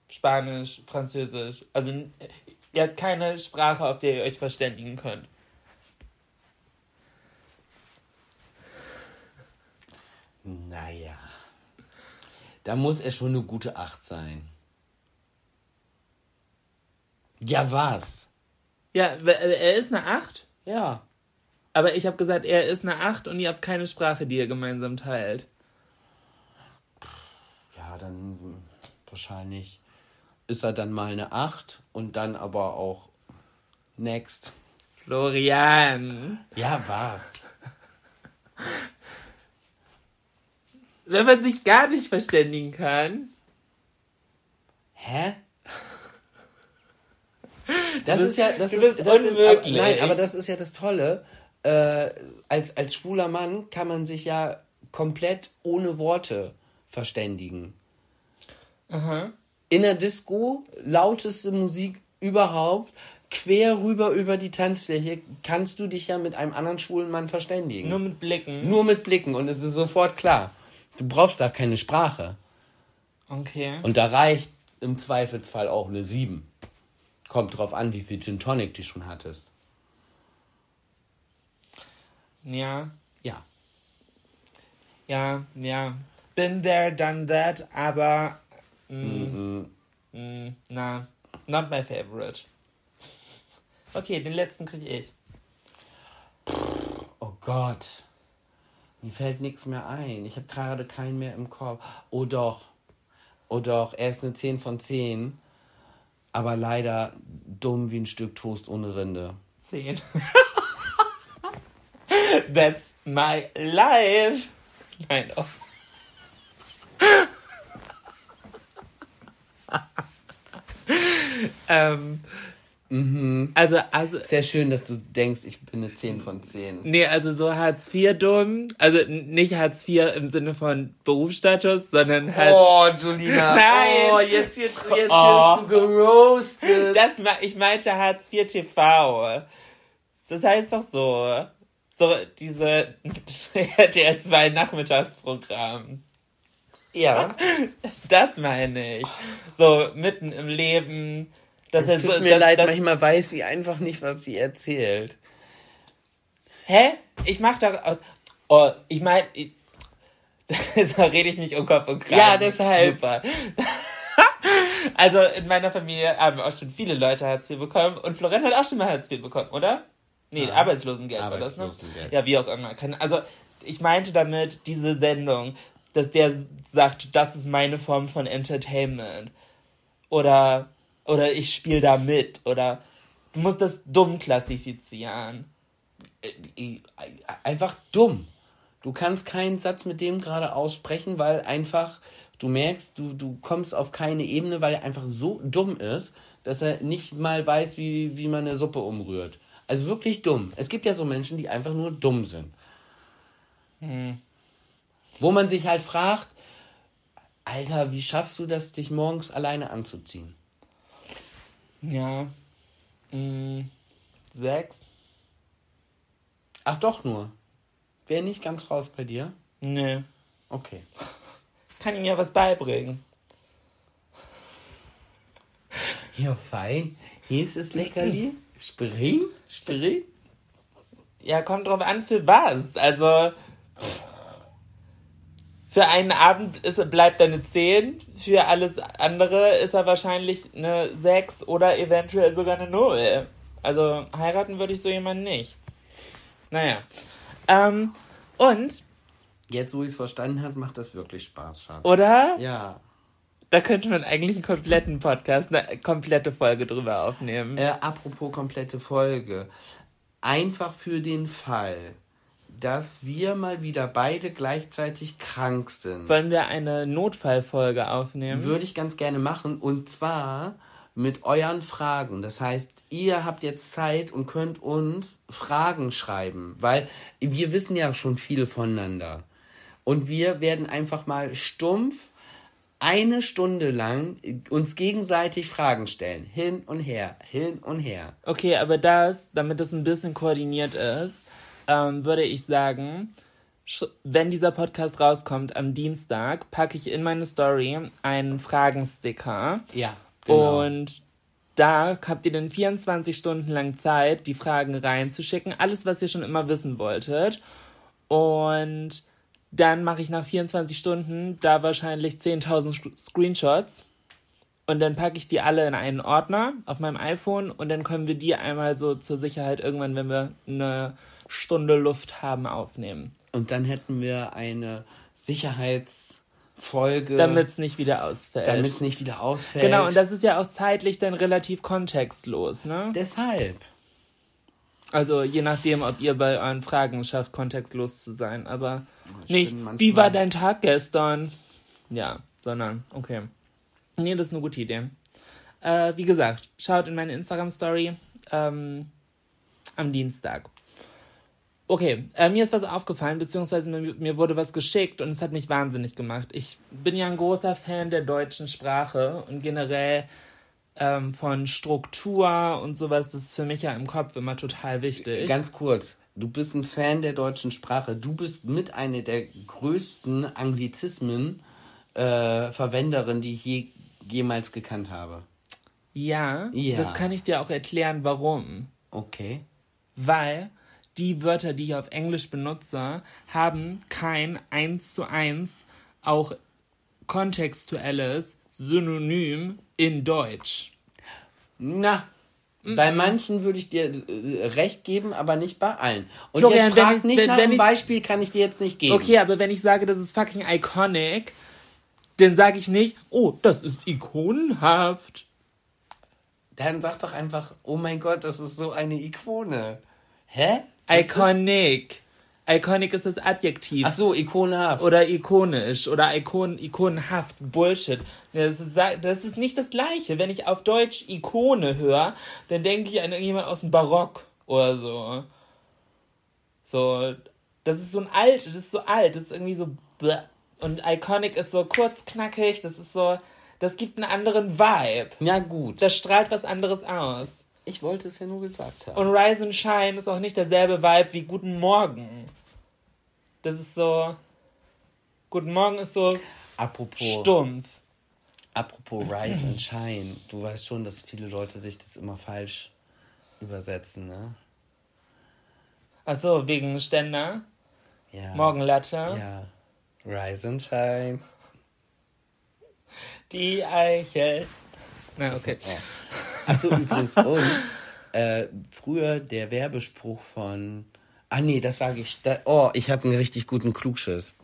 Spanisch, Französisch. Also ihr habt keine Sprache, auf der ihr euch verständigen könnt. Naja. Da muss er schon eine gute Acht sein. Ja, was? Ja, äh, er ist eine 8, Ja. aber ich habe gesagt, er ist eine 8 und ihr habt keine Sprache, die ihr gemeinsam teilt. Ja, dann wahrscheinlich ist er dann mal eine 8 und dann aber auch next. Florian. Ja, was? Wenn man sich gar nicht verständigen kann. Hä? Das Du ist ja, das ist, das ist aber, unmöglich. nein, aber das ist ja das Tolle. Äh, als, als schwuler Mann kann man sich ja komplett ohne Worte verständigen. In der Disco, lauteste Musik überhaupt, quer rüber über die Tanzfläche, kannst du dich ja mit einem anderen schwulen Mann verständigen. Nur mit Blicken. Nur mit Blicken und es ist sofort klar. Du brauchst da keine Sprache. Okay. Und da reicht im Zweifelsfall auch eine 7. Kommt drauf an, wie viel Gin Tonic du schon hattest. Ja. Ja. Ja, ja. Been there, done that, aber. Mm, mm, na, not my favorite. Okay, den letzten krieg ich. Oh Gott. Mir fällt nichts mehr ein. Ich habe gerade keinen mehr im Kopf. Oh doch. Oh doch. Er ist eine 10 von 10. Aber leider dumm wie ein Stück Toast ohne Rinde. Zehn. That's my life. Nein, oh. ähm, Also, also, Sehr schön, dass du denkst, ich bin eine 10 von 10. nee, also so Hartz IV dumm, also nicht Hartz IV im Sinne von Berufsstatus, sondern halt, Oh, Julina. Nein. Oh, jetzt, jetzt, jetzt Oh. wirst du geroastet. das, ich meinte Hartz IV TV. Das heißt doch so, so diese RTL 2 Nachmittagsprogramm. ja. Das meine ich. So mitten im Leben. Das Es tut mir das, leid, das, manchmal weiß sie einfach nicht, was sie erzählt. Hä? Ich mach da. Oh, ich meine. Da rede ich mich um Kopf und Kragen. Ja, deshalb. Super. Also in meiner Familie haben auch schon viele Leute Hartz IV bekommen und Florent hat auch schon mal Hartz IV bekommen, oder? Nee, Arbeitslosengeld, war das, ne? Arbeitslosengeld. Ja, wie auch immer. Also ich meinte damit diese Sendung, dass der sagt, das ist meine Form von Entertainment. Oder, oder ich spiele da mit. Oder du musst das dumm klassifizieren. Äh, Einfach dumm. Du kannst keinen Satz mit dem gerade aussprechen, weil einfach du merkst, du, du kommst auf keine Ebene, weil er einfach so dumm ist, dass er nicht mal weiß, wie, wie man eine Suppe umrührt. Also wirklich dumm. Es gibt ja so Menschen, die einfach nur dumm sind. Wo man sich halt fragt, Alter, wie schaffst du das, dich morgens alleine anzuziehen? Ja. Mm, sechs? Ach doch nur. Wäre nicht ganz raus bei dir? Nö. Okay. Kann ihm ja was beibringen. Ja, fein. Hier ist es Leckerli. Spring? Spring? Ja, kommt drauf an, für was. Also. Für einen Abend ist, bleibt er eine 10, für alles andere ist er wahrscheinlich eine 6 oder eventuell sogar eine 0. Also heiraten würde ich so jemanden nicht. Naja. Ähm, und, Jetzt, wo ich es verstanden habe, macht das wirklich Spaß, Schatz. oder? Ja. Da könnte man eigentlich einen kompletten Podcast, eine komplette Folge drüber aufnehmen. Äh, apropos komplette Folge. Einfach für den Fall, dass wir mal wieder beide gleichzeitig krank sind, Wollen wir eine Notfallfolge aufnehmen? würde ich ganz gerne machen. Und zwar mit euren Fragen. Das heißt, ihr habt jetzt Zeit und könnt uns Fragen schreiben, weil wir wissen ja schon viel voneinander. Und wir werden einfach mal stumpf eine Stunde lang uns gegenseitig Fragen stellen. Hin und her, hin und her. Okay, aber das, damit es ein bisschen koordiniert ist, ähm, würde ich sagen, wenn dieser Podcast rauskommt am Dienstag, packe ich in meine Story einen Fragensticker. Ja, genau. Und da habt ihr dann 24 Stunden lang Zeit, die Fragen reinzuschicken. Alles, was ihr schon immer wissen wolltet. Und dann mache ich nach 24 Stunden da wahrscheinlich 10.000 Sch- Screenshots. Und dann packe ich die alle in einen Ordner auf meinem iPhone und dann können wir die einmal so zur Sicherheit irgendwann, wenn wir eine Stunde Luft haben, aufnehmen. Und dann hätten wir eine Folge. Damit es nicht wieder ausfällt. Damit es nicht wieder ausfällt. Genau, und das ist ja auch zeitlich dann relativ kontextlos, ne? Deshalb. Also je nachdem, ob ihr bei euren Fragen schafft, kontextlos zu sein. Aber Ich nicht, wie war dein Tag gestern? Ja, sondern, okay. Nee, das ist eine gute Idee. Äh, wie gesagt, schaut in meine Instagram-Story ähm, am Dienstag. Okay, äh, mir ist was aufgefallen, beziehungsweise mir, mir wurde was geschickt und es hat mich wahnsinnig gemacht. Ich bin ja ein großer Fan der deutschen Sprache und generell ähm, von Struktur und sowas. Das ist für mich ja im Kopf immer total wichtig. Ganz kurz. Du bist ein Fan der deutschen Sprache. Du bist mit einer der größten Anglizismen äh, Verwenderin, die ich je, jemals gekannt habe. ja, Ja. das kann ich dir auch erklären, warum. Okay. Weil die Wörter, die ich auf Englisch benutze, haben kein eins zu eins auch kontextuelles Synonym in Deutsch. Na, bei manchen würde ich dir äh, recht geben, aber nicht bei allen. Und Florian, jetzt frag wenn ich- nicht wenn- nach wenn ich- Beispiel, kann ich dir jetzt nicht geben. Okay, aber wenn ich sage, das ist fucking iconic, dann sage ich nicht, oh, das ist ikonenhaft. Dann sag doch einfach, oh mein Gott, das ist so eine Ikone. Hä? Iconic. Iconic ist das Adjektiv. Ach so, ikonhaft. Oder ikonisch oder ikon, ikonenhaft. Bullshit. Das ist, das ist nicht das Gleiche. Wenn ich auf Deutsch Ikone höre, dann denke ich an irgendjemand aus dem Barock oder so. So, das ist so ein alt, das ist so alt, das ist irgendwie so. bleh. Und iconic ist so kurz, knackig, das ist so. Das gibt einen anderen Vibe. ja gut. Das strahlt was anderes aus. Ich wollte es ja nur gesagt haben. Und Rise and Shine ist auch nicht derselbe Vibe wie Guten Morgen. Das ist so. Guten Morgen ist so apropos, stumpf. apropos Rise and Shine. Du weißt schon, dass viele Leute sich das immer falsch übersetzen, ne? Achso, wegen Ständer, Ja. Morgenlatte, Ja. Rise and Shine. die Eichel. Na, okay. Achso, übrigens, und äh, früher der Werbespruch von. Ah, nee, das sage ich. Da, oh, ich habe einen richtig guten Klugschiss.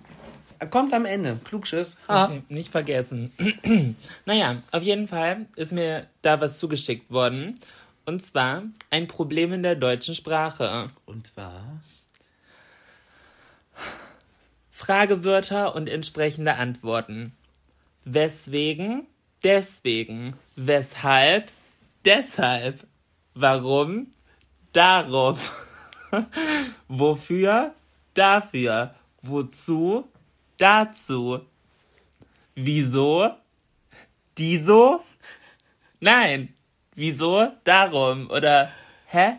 Kommt am Ende. Klugschiss. Ha. Okay, nicht vergessen. naja, auf jeden Fall ist mir da was zugeschickt worden. Und zwar ein Problem in der deutschen Sprache. Und zwar. Fragewörter und entsprechende Antworten. Weswegen? Deswegen. Weshalb? Deshalb. Warum? Darum. Wofür? Dafür. Wozu? Dazu. Wieso? Dieso? Nein. Wieso? Darum. Oder, hä?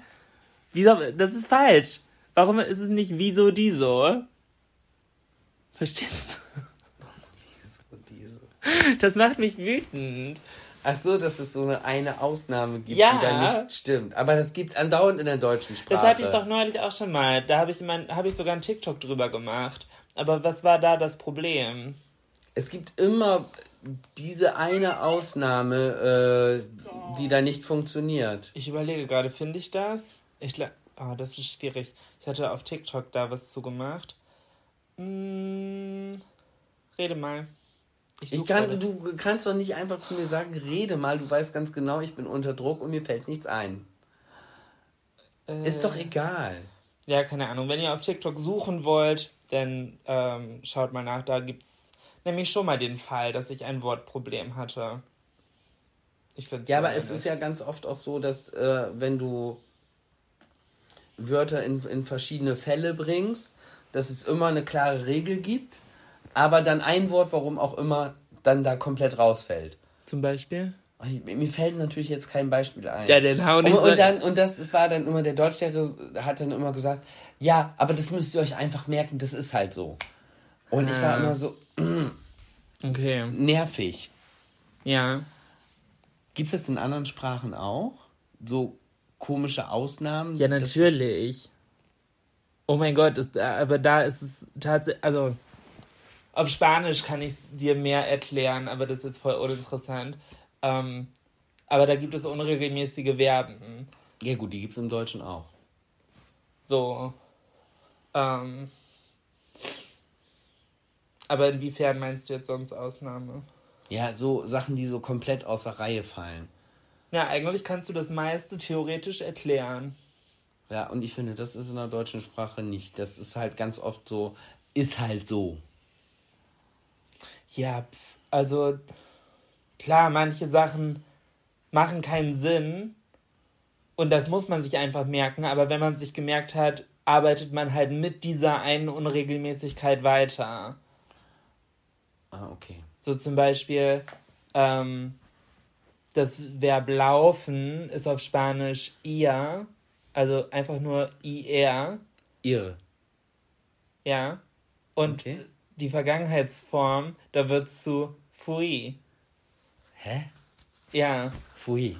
Wieso? Das ist falsch. Warum ist es nicht wieso, dieso? Verstehst du? Das macht mich wütend. Ach so, dass es so eine, eine Ausnahme gibt, Ja. die da nicht stimmt. Aber das gibt's andauernd in der deutschen Sprache. Das hatte ich doch neulich auch schon mal. Da habe ich, mein, hab ich sogar einen TikTok drüber gemacht. Aber was war da das Problem? Es gibt immer diese eine Ausnahme, äh, die da nicht funktioniert. Ich überlege gerade, finde ich das? Ich oh, das ist schwierig. Ich hatte auf TikTok da was zugemacht. Hm, rede mal. Ich such kann, du kannst doch nicht einfach zu mir sagen, rede mal, du weißt ganz genau, ich bin unter Druck und mir fällt nichts ein. Ist Äh. doch egal. Ja, keine Ahnung. Wenn ihr auf TikTok suchen wollt, dann ähm, schaut mal nach. Da gibt's nämlich schon mal den Fall, dass ich ein Wortproblem hatte. Ich find's Ja, aber es ist ja ganz oft auch so, dass äh, wenn du Wörter in, in verschiedene Fälle bringst, dass es immer eine klare Regel gibt, aber dann ein Wort, warum auch immer, dann da komplett rausfällt. Zum Beispiel? Mir fällt natürlich jetzt kein Beispiel ein. Ja, dann hau nicht und, und dann und das, das war dann immer der Deutschlehrer hat dann immer gesagt, ja, aber das müsst ihr euch einfach merken, das ist halt so. Und ich Ah. war immer so Okay. nervig. Ja. Gibt es das in anderen Sprachen auch? So komische Ausnahmen? Ja, natürlich. Oh mein Gott, ist, aber da ist es tatsächlich, also auf Spanisch kann ich dir mehr erklären, aber das ist jetzt voll uninteressant. Ähm, aber da gibt es unregelmäßige Verben. Ja gut, die gibt es im Deutschen auch. So. Ähm, Aber inwiefern meinst du jetzt sonst Ausnahme? Ja, so Sachen, die so komplett außer Reihe fallen. Ja, eigentlich kannst du das meiste theoretisch erklären. Ja, und ich finde, das ist in der deutschen Sprache nicht. Das ist halt ganz oft so, ist halt so. Ja, pf, also klar, manche Sachen machen keinen Sinn und das muss man sich einfach merken, aber wenn man sich gemerkt hat, arbeitet man halt mit dieser einen Unregelmäßigkeit weiter. Ah, okay. So zum Beispiel, ähm, das Verb laufen ist auf Spanisch ir, also einfach nur ir, Irre. ja. Und Okay. Die Vergangenheitsform, da wird zu fui. Hä? Ja, Pfui.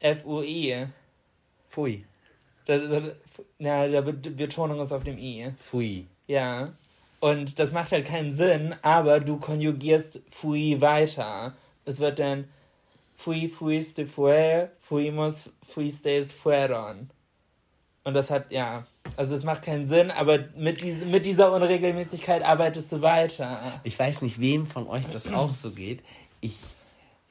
F-U-I. Pfui. Da, da, na, Be- Betonung ist auf dem I. Pfui. Ja. Und das macht halt keinen Sinn, aber du konjugierst fui weiter. Es wird dann fui fuiste fue, fuimos fuistes fueron. Und das hat, ja, also es macht keinen Sinn, aber mit, dies, mit dieser Unregelmäßigkeit arbeitest du weiter. Ich weiß nicht, wem von euch das auch so geht. Ich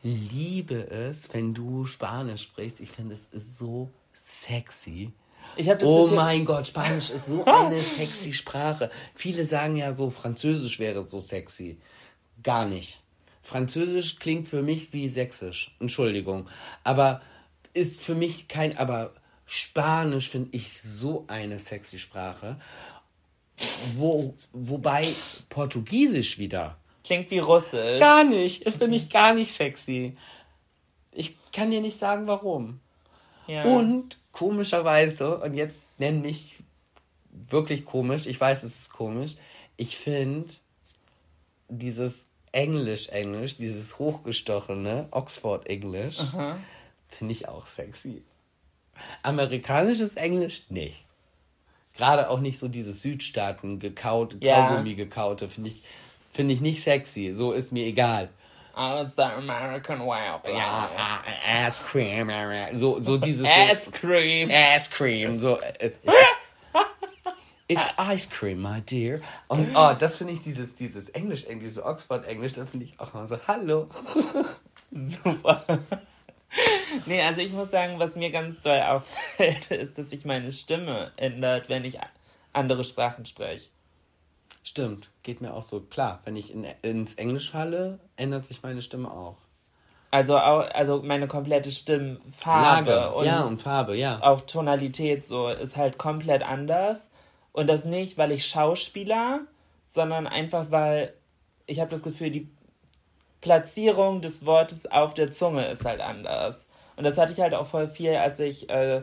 liebe es, wenn du Spanisch sprichst. Ich finde, es ist so sexy. Ich das oh mein Gott, Spanisch ist so eine sexy Sprache. Viele sagen ja so, Französisch wäre so sexy. Gar nicht. Französisch klingt für mich wie Sächsisch. Entschuldigung. Aber ist für mich kein, aber Spanisch finde ich so eine sexy Sprache. Wo, wobei Portugiesisch wieder. Klingt wie Russisch. Gar nicht. Finde ich gar nicht sexy. Ich kann dir nicht sagen, warum. ja. Und komischerweise, und jetzt nenn mich wirklich komisch, ich weiß, es ist komisch, ich finde dieses Englisch-Englisch, dieses hochgestochene Oxford-Englisch, finde ich auch sexy. Amerikanisches Englisch nicht. Gerade auch nicht so dieses Südstaaten gekaut, Ja. Kaugummi gekaute, finde ich, finde ich nicht sexy. So ist mir egal. Oh, it's the American way of life. Ja, ah, Ass Cream, so, so dieses. Ass cream. Ass Cream, so. äh, It's Ice Cream, my dear. Und oh, das finde ich, dieses, dieses Englisch, dieses Oxford-Englisch, da finde ich auch immer so, hallo. Super. Nee, also ich muss sagen, was mir ganz doll auffällt, ist, dass sich meine Stimme ändert, wenn ich andere Sprachen spreche. Stimmt, geht mir auch so. Klar, wenn ich in, ins Englisch falle, ändert sich meine Stimme auch. Also auch, also meine komplette Stimmfarbe Lage, und ja, und Farbe, ja. auch Tonalität so ist halt komplett anders. Und das nicht, weil ich Schauspieler, sondern einfach, weil ich habe das Gefühl, die Platzierung des Wortes auf der Zunge ist halt anders. Und das hatte ich halt auch voll viel, als ich äh,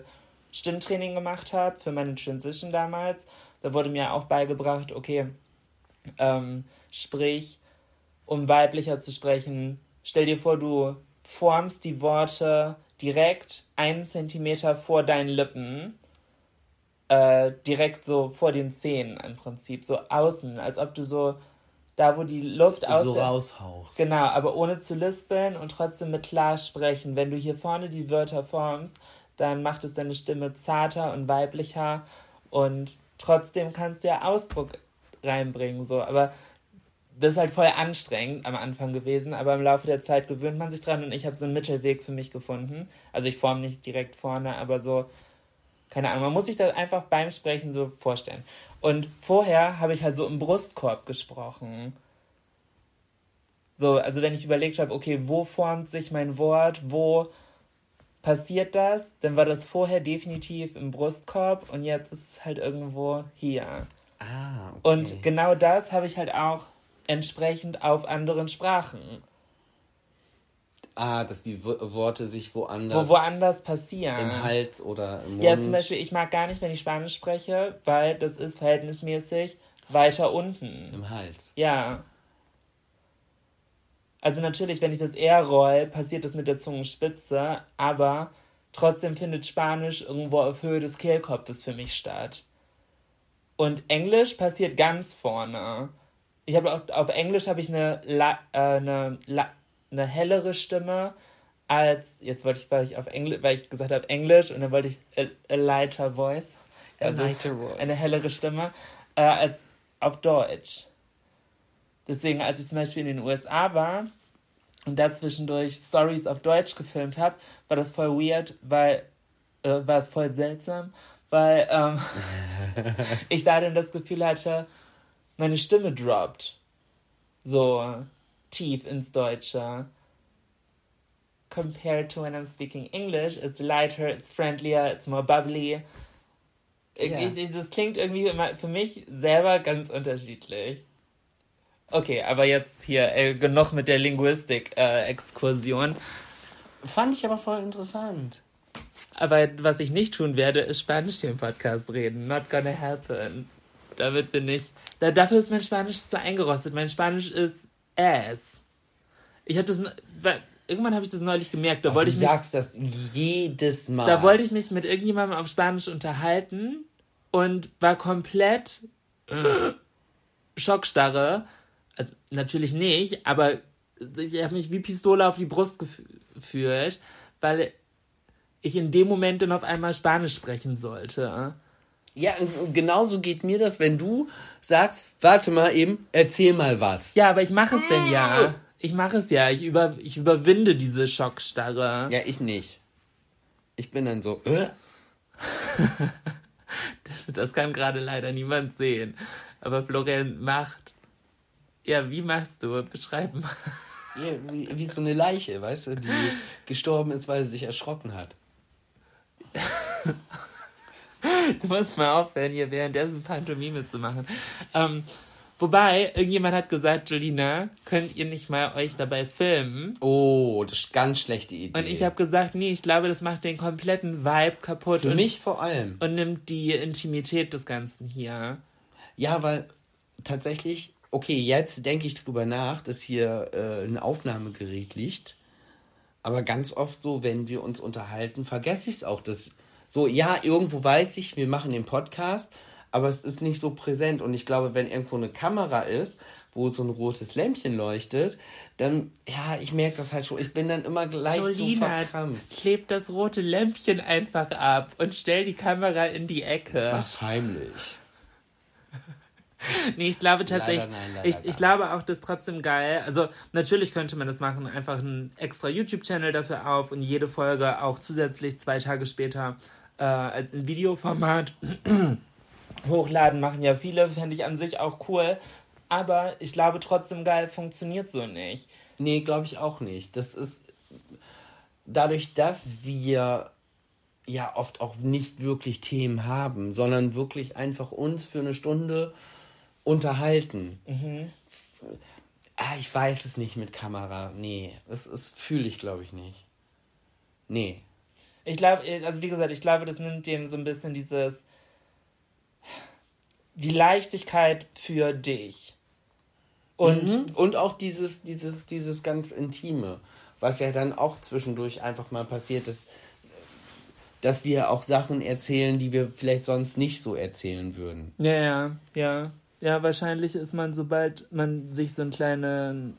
Stimmtraining gemacht habe für meine Transition damals. Da wurde mir auch beigebracht, okay, ähm, sprich, um weiblicher zu sprechen, stell dir vor, du formst die Worte direkt einen Zentimeter vor deinen Lippen, äh, direkt so vor den Zähnen im Prinzip, so außen, als ob du so da, wo die Luft aus so raushauchst. Genau, aber ohne zu lispeln und trotzdem mit klar sprechen. Wenn du hier vorne die Wörter formst, dann macht es deine Stimme zarter und weiblicher und trotzdem kannst du ja Ausdruck reinbringen, so. Aber das ist halt voll anstrengend am Anfang gewesen, aber im Laufe der Zeit gewöhnt man sich dran und ich habe so einen Mittelweg für mich gefunden. Also ich form nicht direkt vorne, aber so, keine Ahnung, man muss sich das einfach beim Sprechen so vorstellen. Und vorher habe ich halt so im Brustkorb gesprochen. So, also wenn ich überlegt habe, okay, wo formt sich mein Wort, wo passiert das, dann war das vorher definitiv im Brustkorb und jetzt ist es halt irgendwo hier. Ah, okay. Und genau das habe ich halt auch entsprechend auf anderen Sprachen, ah, dass die Wo- Worte sich woanders, wo woanders passieren. im Hals oder im Mund. Ja, zum Beispiel, ich mag gar nicht, wenn ich Spanisch spreche, weil das ist verhältnismäßig weiter unten. Im Hals. Ja. Also natürlich, wenn ich das R roll, passiert das mit der Zungenspitze, aber trotzdem findet Spanisch irgendwo auf Höhe des Kehlkopfes für mich statt. Und Englisch passiert ganz vorne. Ich habe auf Englisch habe ich eine, la, äh, eine, la, eine hellere Stimme als, jetzt wollte ich, weil ich auf Englisch, weil ich gesagt habe Englisch und dann wollte ich a, a lighter voice. A lighter voice. Eine hellere Stimme, äh, als auf Deutsch. Deswegen, als ich zum Beispiel in den USA war und da zwischendurch Stories auf Deutsch gefilmt habe, war das voll weird, weil, äh, war es voll seltsam, weil ähm, ich da dann das Gefühl hatte, meine Stimme droppt. So tief ins Deutsche. Compared to when I'm speaking English, it's lighter, it's friendlier, it's more bubbly. Ich- ich- Das klingt irgendwie immer für mich selber ganz unterschiedlich. Okay, aber jetzt hier äh, genug mit der Linguistik-Exkursion. Fand ich aber voll interessant. aber was ich nicht tun werde, ist Spanisch hier im Podcast reden. Not gonna happen. Da wird wir nicht. Da, dafür ist mein Spanisch zu eingerostet. Mein Spanisch ist ass. Ich habe das. Irgendwann habe ich das neulich gemerkt. Da wollte du ich mich sagst das jedes Mal. Da wollte ich mich mit irgendjemandem auf Spanisch unterhalten und war komplett äh, Schockstarre. Also, natürlich nicht, aber ich habe mich wie Pistole auf die Brust gef- gefühlt, weil ich in dem Moment dann auf einmal Spanisch sprechen sollte. Ja, genauso geht mir das, wenn du sagst, warte mal eben, erzähl mal was. Ja, aber ich mache es denn ja. Ich mache es ja. Ich, über, ich überwinde diese Schockstarre. Ja, ich nicht. Ich bin dann so, äh? Das kann gerade leider niemand sehen. Aber Florian macht. Ja, wie machst du? Beschreib mal. Ja, wie, wie so eine Leiche, weißt du, die gestorben ist, weil sie sich erschrocken hat. Du musst mal aufhören, hier währenddessen Pantomime zu machen. Ähm, wobei, irgendjemand hat gesagt, Jolina, könnt ihr nicht mal euch dabei filmen? Oh, das ist ganz schlechte Idee. Und ich habe gesagt, nee, ich glaube, das macht den kompletten Vibe kaputt Für und, mich vor allem. und nimmt die Intimität des Ganzen hier. Ja, weil tatsächlich, okay, jetzt denke ich drüber nach, dass hier äh, ein Aufnahmegerät liegt. Aber ganz oft so, wenn wir uns unterhalten, vergesse ich es auch. Dass, so, ja, irgendwo weiß ich, wir machen den Podcast, aber es ist nicht so präsent. Und ich glaube, wenn irgendwo eine Kamera ist, wo so ein rotes Lämpchen leuchtet, dann, ja, ich merke das halt schon. Ich bin dann immer gleich so Jolina, verkrampft. kleb das rote Lämpchen einfach ab und stell die Kamera in die Ecke. Mach's heimlich. Nee, ich glaube tatsächlich, nein, leider ich, ich glaube auch, das ist trotzdem geil. Also natürlich könnte man das machen, einfach einen extra YouTube-Channel dafür auf und jede Folge auch zusätzlich zwei Tage später äh, Videoformat hochladen, machen ja viele, fände ich an sich auch cool. Aber ich glaube trotzdem geil, funktioniert so nicht. Nee, glaube ich auch nicht. Das ist dadurch, dass wir ja oft auch nicht wirklich Themen haben, sondern wirklich einfach uns für eine Stunde unterhalten. Ah, ich weiß es nicht mit Kamera. Nee, das ist fühle ich glaube ich nicht. Nee. Ich glaube, also wie gesagt, ich glaube, das nimmt dem so ein bisschen dieses die Leichtigkeit für dich. Und Mhm. Und auch dieses, dieses, dieses ganz Intime, was ja dann auch zwischendurch einfach mal passiert ist, dass wir auch Sachen erzählen, die wir vielleicht sonst nicht so erzählen würden. Ja, ja, ja. Ja, wahrscheinlich ist man, sobald man sich so einen kleinen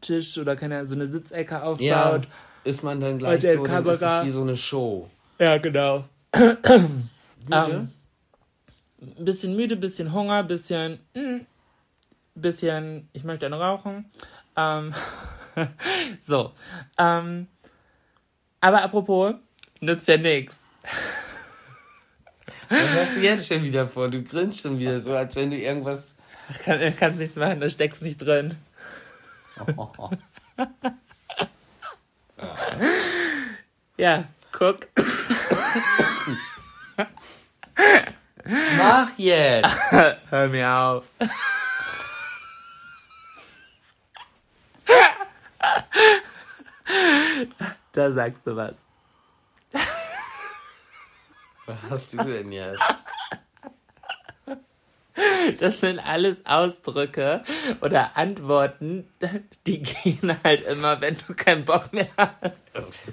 Tisch oder keine so eine Sitzecke aufbaut. Ja, ist man dann gleich so, dann ist es wie so eine Show. Ja, genau. Müde? Ähm, ein bisschen müde, bisschen Hunger, bisschen, mm, bisschen, ich möchte eine rauchen. Ähm, so. Ähm, aber apropos, nützt ja nix. Was hast du jetzt schon wieder vor? Du grinst schon wieder so, als wenn du irgendwas... Kann, kannst nichts machen, da steckst nicht drin. Ja, guck. Mach jetzt! Hör mir auf. Da sagst du was. Was hast du denn jetzt? Das sind alles Ausdrücke oder Antworten, die gehen halt immer, wenn du keinen Bock mehr hast.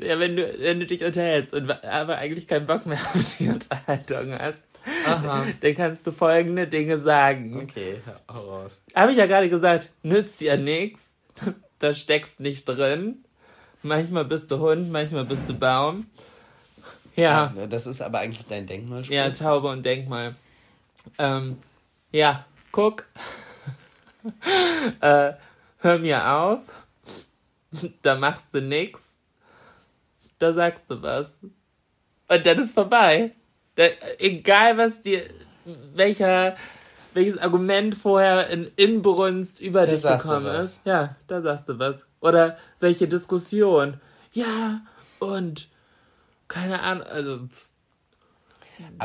Ja, wenn du, wenn du dich unterhältst und aber eigentlich keinen Bock mehr auf die Unterhaltung hast, Aha. dann kannst du folgende Dinge sagen. Okay, hau raus. Habe ich ja gerade gesagt, nützt ja nichts. Da steckst nicht drin. Manchmal bist du Hund, manchmal bist du Baum. Ja, Ah, Das ist aber eigentlich dein Denkmalspruch. ja, Taube und Denkmal. Ähm, ja, guck, äh, hör mir auf, da machst du nix, da sagst du was. Und dann ist vorbei. Da, egal was dir, welcher, welches Argument vorher in Inbrunst über Da dich gekommen ist. Ja, da sagst du was. Oder welche Diskussion. Ja, und keine Ahnung, also pff,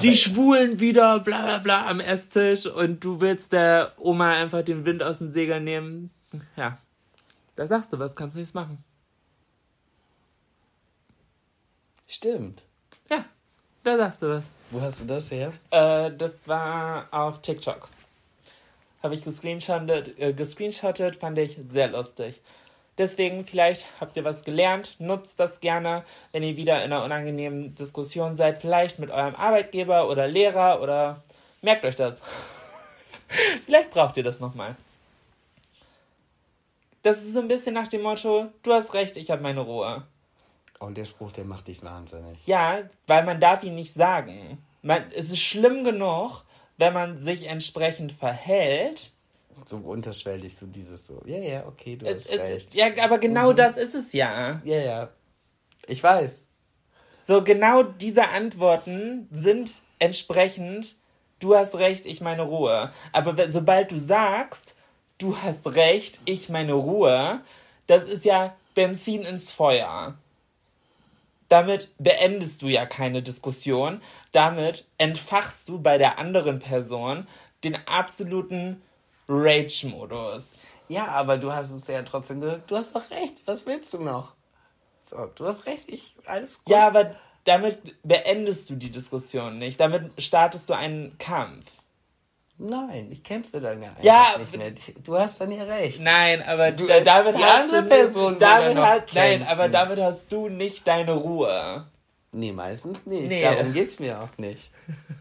die Schwulen wieder, bla bla bla am Esstisch und du willst der Oma einfach den Wind aus den Segeln nehmen. Ja, da sagst du was, kannst nichts machen. Stimmt. Ja, da sagst du was. Wo hast du das her? Äh, das war auf TikTok. Habe ich gescreenshottet, äh, gescreenshottet, fand ich sehr lustig. Deswegen, vielleicht habt ihr was gelernt, nutzt das gerne, wenn ihr wieder in einer unangenehmen Diskussion seid, vielleicht mit eurem Arbeitgeber oder Lehrer oder merkt euch das. vielleicht braucht ihr das nochmal. Das ist so ein bisschen nach dem Motto, du hast recht, ich habe meine Ruhe. Oh, der Spruch, der macht dich wahnsinnig. Ja, weil man darf ihn nicht sagen. Man, es ist schlimm genug, wenn man sich entsprechend verhält. So unterschwellig, so dieses so. Ja, ja, okay, du Äh, hast äh, recht. Ja, aber genau das ist es ja. ja, ja. Ich weiß. So, genau diese Antworten sind entsprechend, du hast recht, ich meine Ruhe. Aber sobald du sagst, du hast recht, ich meine Ruhe, das ist ja Benzin ins Feuer. Damit beendest du ja keine Diskussion. Damit entfachst du bei der anderen Person den absoluten Rage-Modus. Ja, aber du hast es ja trotzdem gesagt. Du hast doch recht. Was willst du noch? So, du hast recht. Ich, alles gut. Ja, aber damit beendest du die Diskussion nicht. Damit startest du einen Kampf. Nein, ich kämpfe dann ja Ja, nicht mehr. Du hast dann ja recht. Nein, aber Du, äh, damit die hast andere du Person will nicht, damit noch hat, nein, aber damit hast du nicht deine Ruhe. Nee, meistens nicht. Nee. Darum geht's mir auch nicht.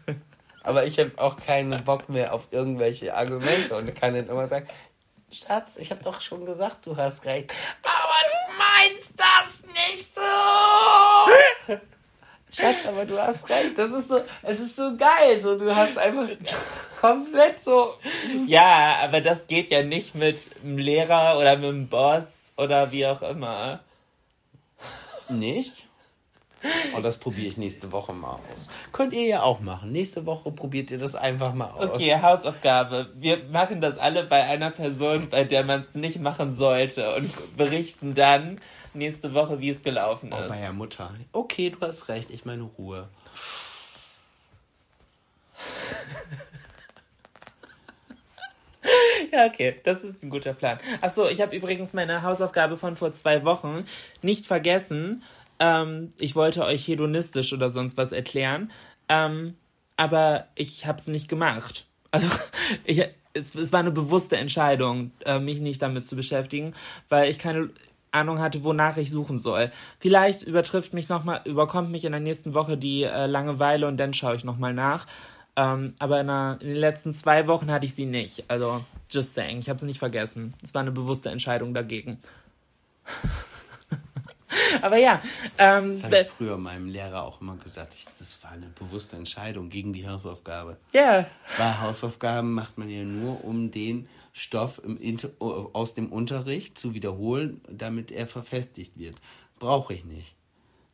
Aber ich habe auch keinen Bock mehr auf irgendwelche Argumente und kann dann immer sagen, Schatz, ich habe doch schon gesagt, du hast recht. Aber du meinst das nicht so. Schatz, aber du hast recht. Das ist so, es ist so geil. So, du hast einfach komplett so. Ja, aber das geht ja nicht mit dem Lehrer oder mit dem Boss oder wie auch immer. Nicht? Und das probiere ich nächste Woche mal aus. Könnt ihr ja auch machen. Nächste Woche probiert ihr das einfach mal aus. Okay, Hausaufgabe. Wir machen das alle bei einer Person, bei der man es nicht machen sollte und berichten dann nächste Woche, wie es gelaufen Oh, ist. bei der Mutter. Okay, du hast recht, ich meine Ruhe. Ja, okay, das ist ein guter Plan. Achso, ich habe übrigens meine Hausaufgabe von vor zwei Wochen nicht vergessen. Ähm, ich wollte euch hedonistisch oder sonst was erklären, ähm, aber ich habe es nicht gemacht. Also ich, es, es war eine bewusste Entscheidung, äh, mich nicht damit zu beschäftigen, weil ich keine Ahnung hatte, wonach ich suchen soll. Vielleicht übertrifft mich noch mal, überkommt mich in der nächsten Woche die äh, Langeweile und dann schaue ich noch mal nach. Ähm, aber in, der, in den letzten zwei Wochen hatte ich sie nicht. Also, just saying. Ich habe sie nicht vergessen. Es war eine bewusste Entscheidung dagegen. aber ja, ähm, Das habe ich früher meinem Lehrer auch immer gesagt. Ich, das war eine bewusste Entscheidung gegen die Hausaufgabe. ja, Weil Hausaufgaben macht man ja nur, um den Stoff aus dem Unterricht zu wiederholen, damit er verfestigt wird. Brauche ich nicht.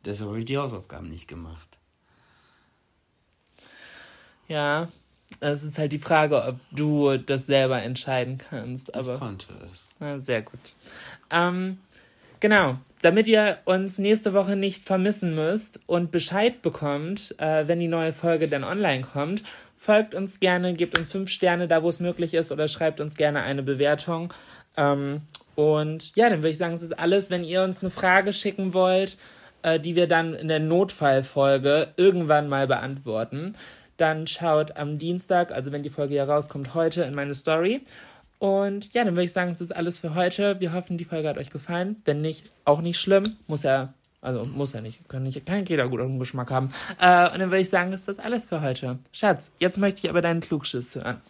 Deshalb habe ich die Hausaufgaben nicht gemacht. ja. Es ist halt die Frage, ob du das selber entscheiden kannst. Aber Ich konnte es. Na, sehr gut. Ähm, genau. Damit ihr uns nächste Woche nicht vermissen müsst und Bescheid bekommt, äh, wenn die neue Folge dann online kommt, folgt uns gerne, gebt uns fünf Sterne da, wo es möglich ist, oder schreibt uns gerne eine Bewertung. Ähm, und ja, dann würde ich sagen, es ist alles. Wenn ihr uns eine Frage schicken wollt, äh, die wir dann in der Notfallfolge irgendwann mal beantworten, dann schaut am Dienstag, also wenn die Folge ja rauskommt, heute in meine Story. Und ja, dann würde ich sagen, es ist alles für heute. Wir hoffen, die Folge hat euch gefallen. Wenn nicht, auch nicht schlimm. Muss ja, also muss ja nicht, kann nicht, kann jeder guten Geschmack haben. Äh, und dann würde ich sagen, ist das alles für heute. Schatz, jetzt möchte ich aber deinen Klugschiss hören.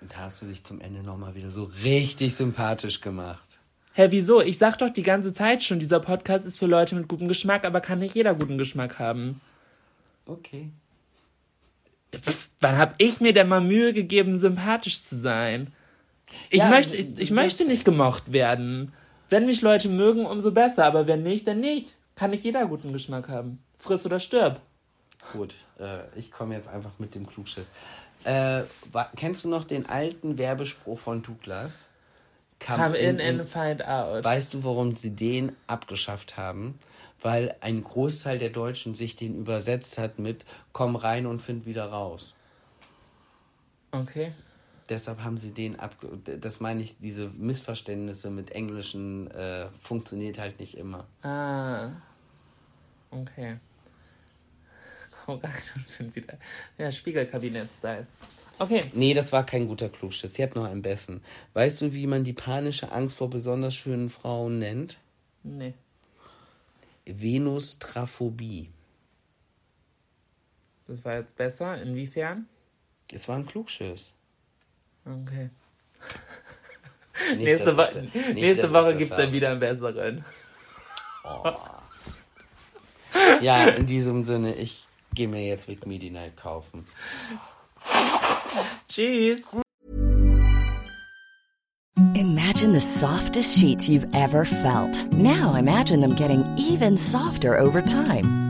Und da hast du dich zum Ende nochmal wieder so richtig sympathisch gemacht. Hä, wieso? Ich sag doch die ganze Zeit schon, dieser Podcast ist für Leute mit gutem Geschmack, aber kann nicht jeder guten Geschmack haben. Okay. Pff, wann hab ich mir denn mal Mühe gegeben, sympathisch zu sein? Ich, Ja, möchte, ich, ich möchte nicht gemocht werden. Wenn mich Leute mögen, umso besser. Aber wenn nicht, dann nicht. Kann nicht jeder guten Geschmack haben. Friss oder stirb. Gut, äh, ich komme jetzt einfach mit dem Klugschiss. Äh, kennst du noch den alten Werbespruch von Douglas? Come in and find out. Weißt du, warum sie den abgeschafft haben? Weil ein Großteil der Deutschen sich den übersetzt hat mit Komm rein und find wieder raus. Okay. Deshalb haben sie den abge... Das meine ich, diese Missverständnisse mit Englischen äh, funktioniert halt nicht immer. Ah. Okay. Komm rein und find wieder. Ja, Spiegelkabinett-Style. Okay. Nee, das war kein guter Klugschiss. Sie hat noch einen besten. Weißt du, wie man die panische Angst vor besonders schönen Frauen nennt? Nee. Venustraphobie. Das war jetzt besser. Inwiefern? Es war ein Klugschiss. Okay. Nicht, nächste Wo nicht, nächste Woche gibt's habe. dann wieder einen besseren. Ja, in diesem Sinne, ich gehe mir jetzt Vic Medi Night kaufen. Tschüss. Imagine the softest sheets you've ever felt. Now imagine them getting even softer over time.